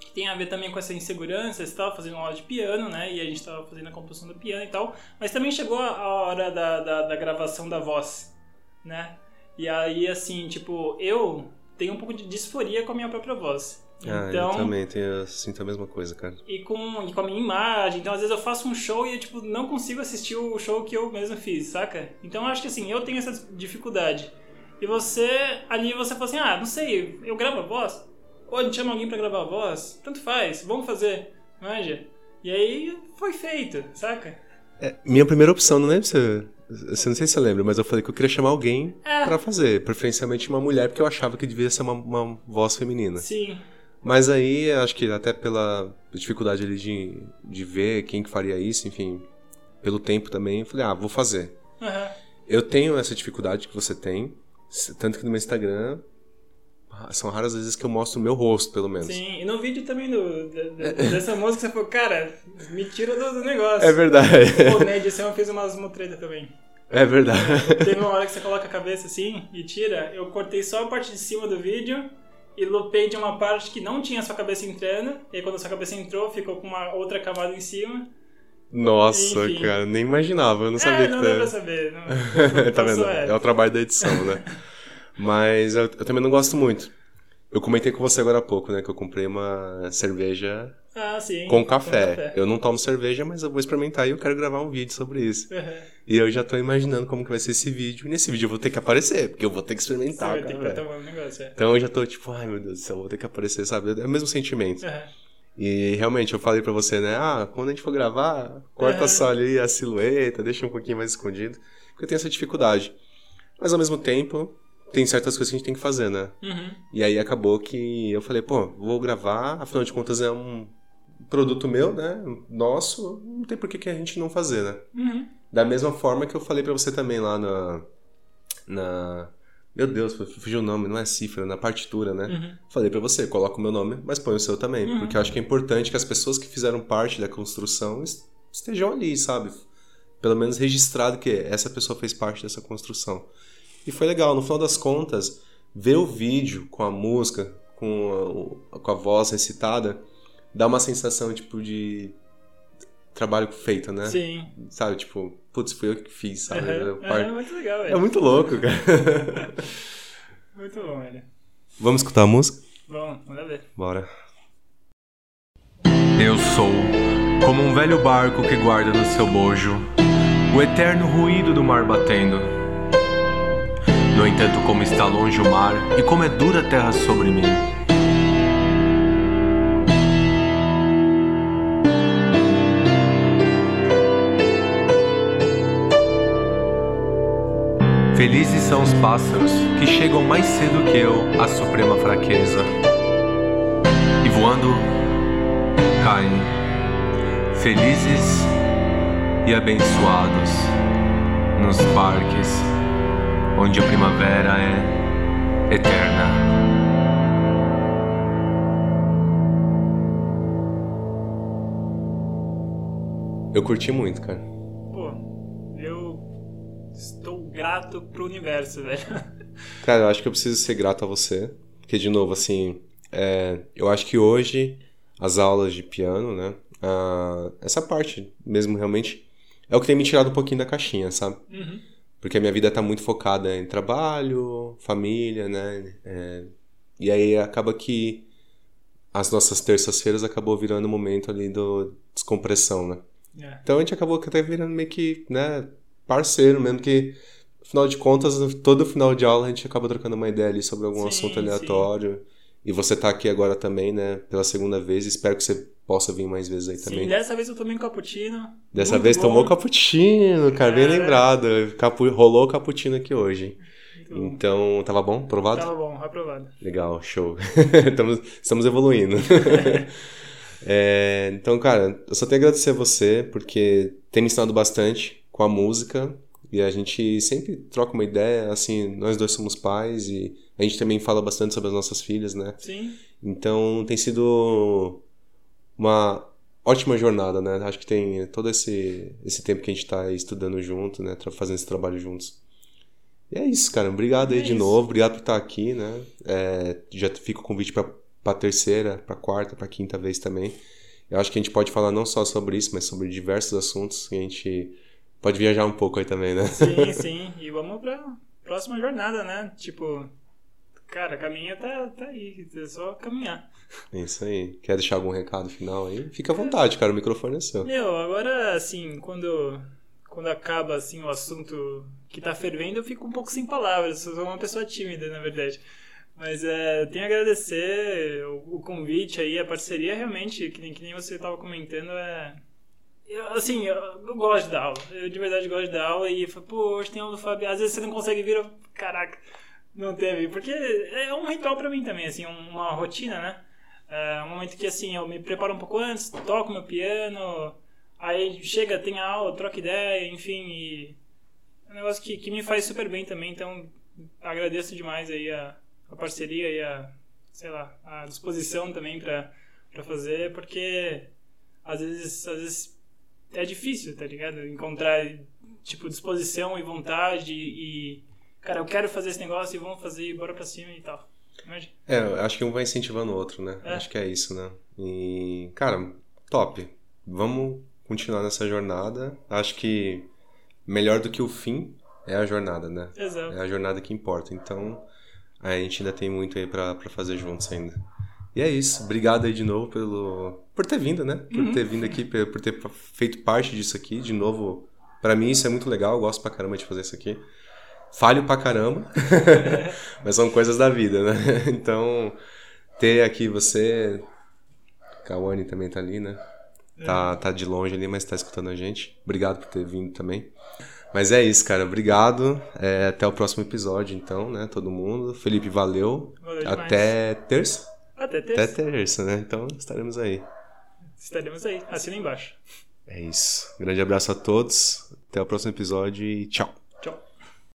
que tem a ver também com essa insegurança, você estava fazendo aula de piano, né? E a gente estava fazendo a composição do piano e tal. Mas também chegou a hora da, da, da gravação da voz, né? E aí, assim, tipo, eu tenho um pouco de disforia com a minha própria voz. Ah, então, eu também tenho, sinto a mesma coisa, cara. E com, e com a minha imagem. Então, às vezes eu faço um show e eu, tipo, não consigo assistir o show que eu mesmo fiz, saca? Então, eu acho que, assim, eu tenho essa dificuldade. E você, ali você fala assim, ah, não sei, eu gravo a voz? Ou a gente chama alguém pra gravar a voz? Tanto faz, vamos fazer, manja. E aí, foi feito, saca? É, minha primeira opção, não lembro se... Você não sei se você lembra, mas eu falei que eu queria chamar alguém é. para fazer, preferencialmente uma mulher, porque eu achava que devia ser uma, uma voz feminina. Sim. Mas aí, acho que até pela dificuldade ali de, de ver quem que faria isso, enfim, pelo tempo também, eu falei, ah, vou fazer. Uhum. Eu tenho essa dificuldade que você tem, Tanto que no meu Instagram são raras as vezes que eu mostro o meu rosto, pelo menos. Sim, e no vídeo também do, de, de, dessa música você falou, cara, me tira do, do negócio. É verdade. Pô, na edição eu fiz umas mutretas também. É verdade. Teve uma hora que você coloca a cabeça assim e tira, eu cortei só a parte de cima do vídeo e lupei de uma parte que não tinha sua cabeça entrando, e aí quando a sua cabeça entrou, ficou com uma outra camada em cima. Nossa, Enfim. cara, nem imaginava, eu não sabia é, não que dá pra saber. Não, tá vendo? É. é o trabalho da edição, né? Mas eu, eu, também não gosto muito. Eu comentei com você agora há pouco, né? Que eu comprei uma cerveja ah, sim, com, café. com, café. Eu não tomo cerveja, mas eu vou experimentar e eu quero gravar um vídeo sobre isso. Uhum. E eu já tô imaginando como que vai ser esse vídeo. E nesse vídeo eu vou ter que aparecer, porque eu vou ter que experimentar. Tomar um negócio, é. Então eu já tô tipo, ai meu Deus do céu, vou ter que aparecer, sabe? É o mesmo sentimento. Uhum. E realmente, eu falei pra você, né? Ah, quando a gente for gravar, corta só ali a silhueta, deixa um pouquinho mais escondido. Porque eu tenho essa dificuldade. Mas ao mesmo tempo, tem certas coisas que a gente tem que fazer, né? Uhum. E aí acabou que eu falei, pô, vou gravar, afinal de contas é um produto meu, né? Nosso, não tem por que, que a gente não fazer, né? Uhum. Da mesma forma que eu falei para você também lá na. na meu Deus, fugiu o nome, não é cifra, na partitura, né? Uhum. Falei para você, coloca o meu nome, mas põe o seu também. Uhum. Porque eu acho que é importante que as pessoas que fizeram parte da construção estejam ali, sabe? Pelo menos registrado que essa pessoa fez parte dessa construção. E foi legal, no final das contas, ver o vídeo com a música, com a, com a voz recitada, dá uma sensação, tipo, de trabalho feito, né? Sim. Sabe, tipo, putz, fui eu que fiz, sabe? Uhum, é muito legal, velho. É muito louco, cara. muito bom, velho. Vamos escutar a música? Vamos, manda ver. Bora. Eu sou como um velho barco que guarda no seu bojo o eterno ruído do mar batendo. No entanto, como está longe o mar e como é dura a terra sobre mim. Felizes são os pássaros que chegam mais cedo que eu à suprema fraqueza. E voando, caem, felizes e abençoados, nos parques onde a primavera é eterna. Eu curti muito, cara grato pro universo, velho. Cara, eu acho que eu preciso ser grato a você. Porque, de novo, assim, é, eu acho que hoje as aulas de piano, né? essa parte mesmo realmente é o que tem me tirado um pouquinho da caixinha, sabe? Uhum. Porque a minha vida tá muito focada em trabalho, família, né? É, e aí acaba que as nossas terças-feiras acabou virando o um momento ali do descompressão, né? É. Então a gente acabou até virando meio que, né, parceiro mesmo que Afinal de contas, todo final de aula a gente acaba trocando uma ideia ali sobre algum sim, assunto aleatório. Sim. E você tá aqui agora também, né? Pela segunda vez. Espero que você possa vir mais vezes aí também. Sim, dessa vez eu tomei um cappuccino. Dessa vez bom. tomou cappuccino, cara, bem lembrado. Capu... Rolou o cappuccino aqui hoje. Então, tava bom? Aprovado? Tava bom, aprovado. Legal, show. estamos, estamos evoluindo. é, então, cara, eu só tenho a agradecer a você, porque tem me ensinado bastante com a música. E a gente sempre troca uma ideia, assim, nós dois somos pais e a gente também fala bastante sobre as nossas filhas, né? Sim. Então tem sido uma ótima jornada, né? Acho que tem todo esse, esse tempo que a gente está estudando junto, né? Fazendo esse trabalho juntos. E é isso, cara. Obrigado aí é de isso. novo. Obrigado por estar aqui, né? É, já fica o convite para terceira, para quarta, para quinta vez também. Eu acho que a gente pode falar não só sobre isso, mas sobre diversos assuntos que a gente pode viajar um pouco aí também, né? Sim, sim. E vamos pra próxima jornada, né? Tipo, cara, a caminha tá, tá aí, é só caminhar. Isso aí. Quer deixar algum recado final aí? Fica à vontade, cara, o microfone é seu. Meu, agora, assim, quando, quando acaba, assim, o assunto que tá fervendo, eu fico um pouco sem palavras. Eu sou uma pessoa tímida, na verdade. Mas é, tenho a agradecer o, o convite aí, a parceria realmente, que nem, que nem você tava comentando, é eu, assim, eu, eu, gosto da aula. Eu de verdade gosto da aula e falo, pô, hoje tem aula do Fábio. Às vezes você não consegue vir, eu, caraca, não teve. Porque é um ritual pra mim também, assim, uma rotina, né? É um momento que, assim, eu me preparo um pouco antes, toco meu piano, aí chega, tem a aula, troca ideia, enfim, e é um negócio que, que me faz super bem também. Então, agradeço demais aí a, a parceria e a, sei lá, a disposição também para fazer, porque às vezes, às vezes é difícil, tá ligado? Encontrar, tipo, disposição e vontade e, cara, eu quero fazer esse negócio e vamos fazer, bora pra cima e tal. Imagina. É, acho que um vai incentivando o outro, né? É. Acho que é isso, né? E, cara, top. Vamos continuar nessa jornada. Acho que melhor do que o fim é a jornada, né? Exato. É a jornada que importa. Então, a gente ainda tem muito aí pra fazer juntos ainda. E é isso. Obrigado aí de novo pelo por ter vindo, né? Por uhum. ter vindo aqui, por ter feito parte disso aqui. De novo, para mim isso é muito legal. Eu gosto pra caramba de fazer isso aqui. Falho pra caramba, mas são coisas da vida, né? Então, ter aqui você, Kawane também tá ali, né? Tá, é. tá de longe ali, mas tá escutando a gente. Obrigado por ter vindo também. Mas é isso, cara. Obrigado. É, até o próximo episódio, então, né? Todo mundo. Felipe, valeu. valeu até terça. Até terça. Até terça, né? Então estaremos aí. Estaremos aí. Assina embaixo. É isso. Grande abraço a todos. Até o próximo episódio e tchau.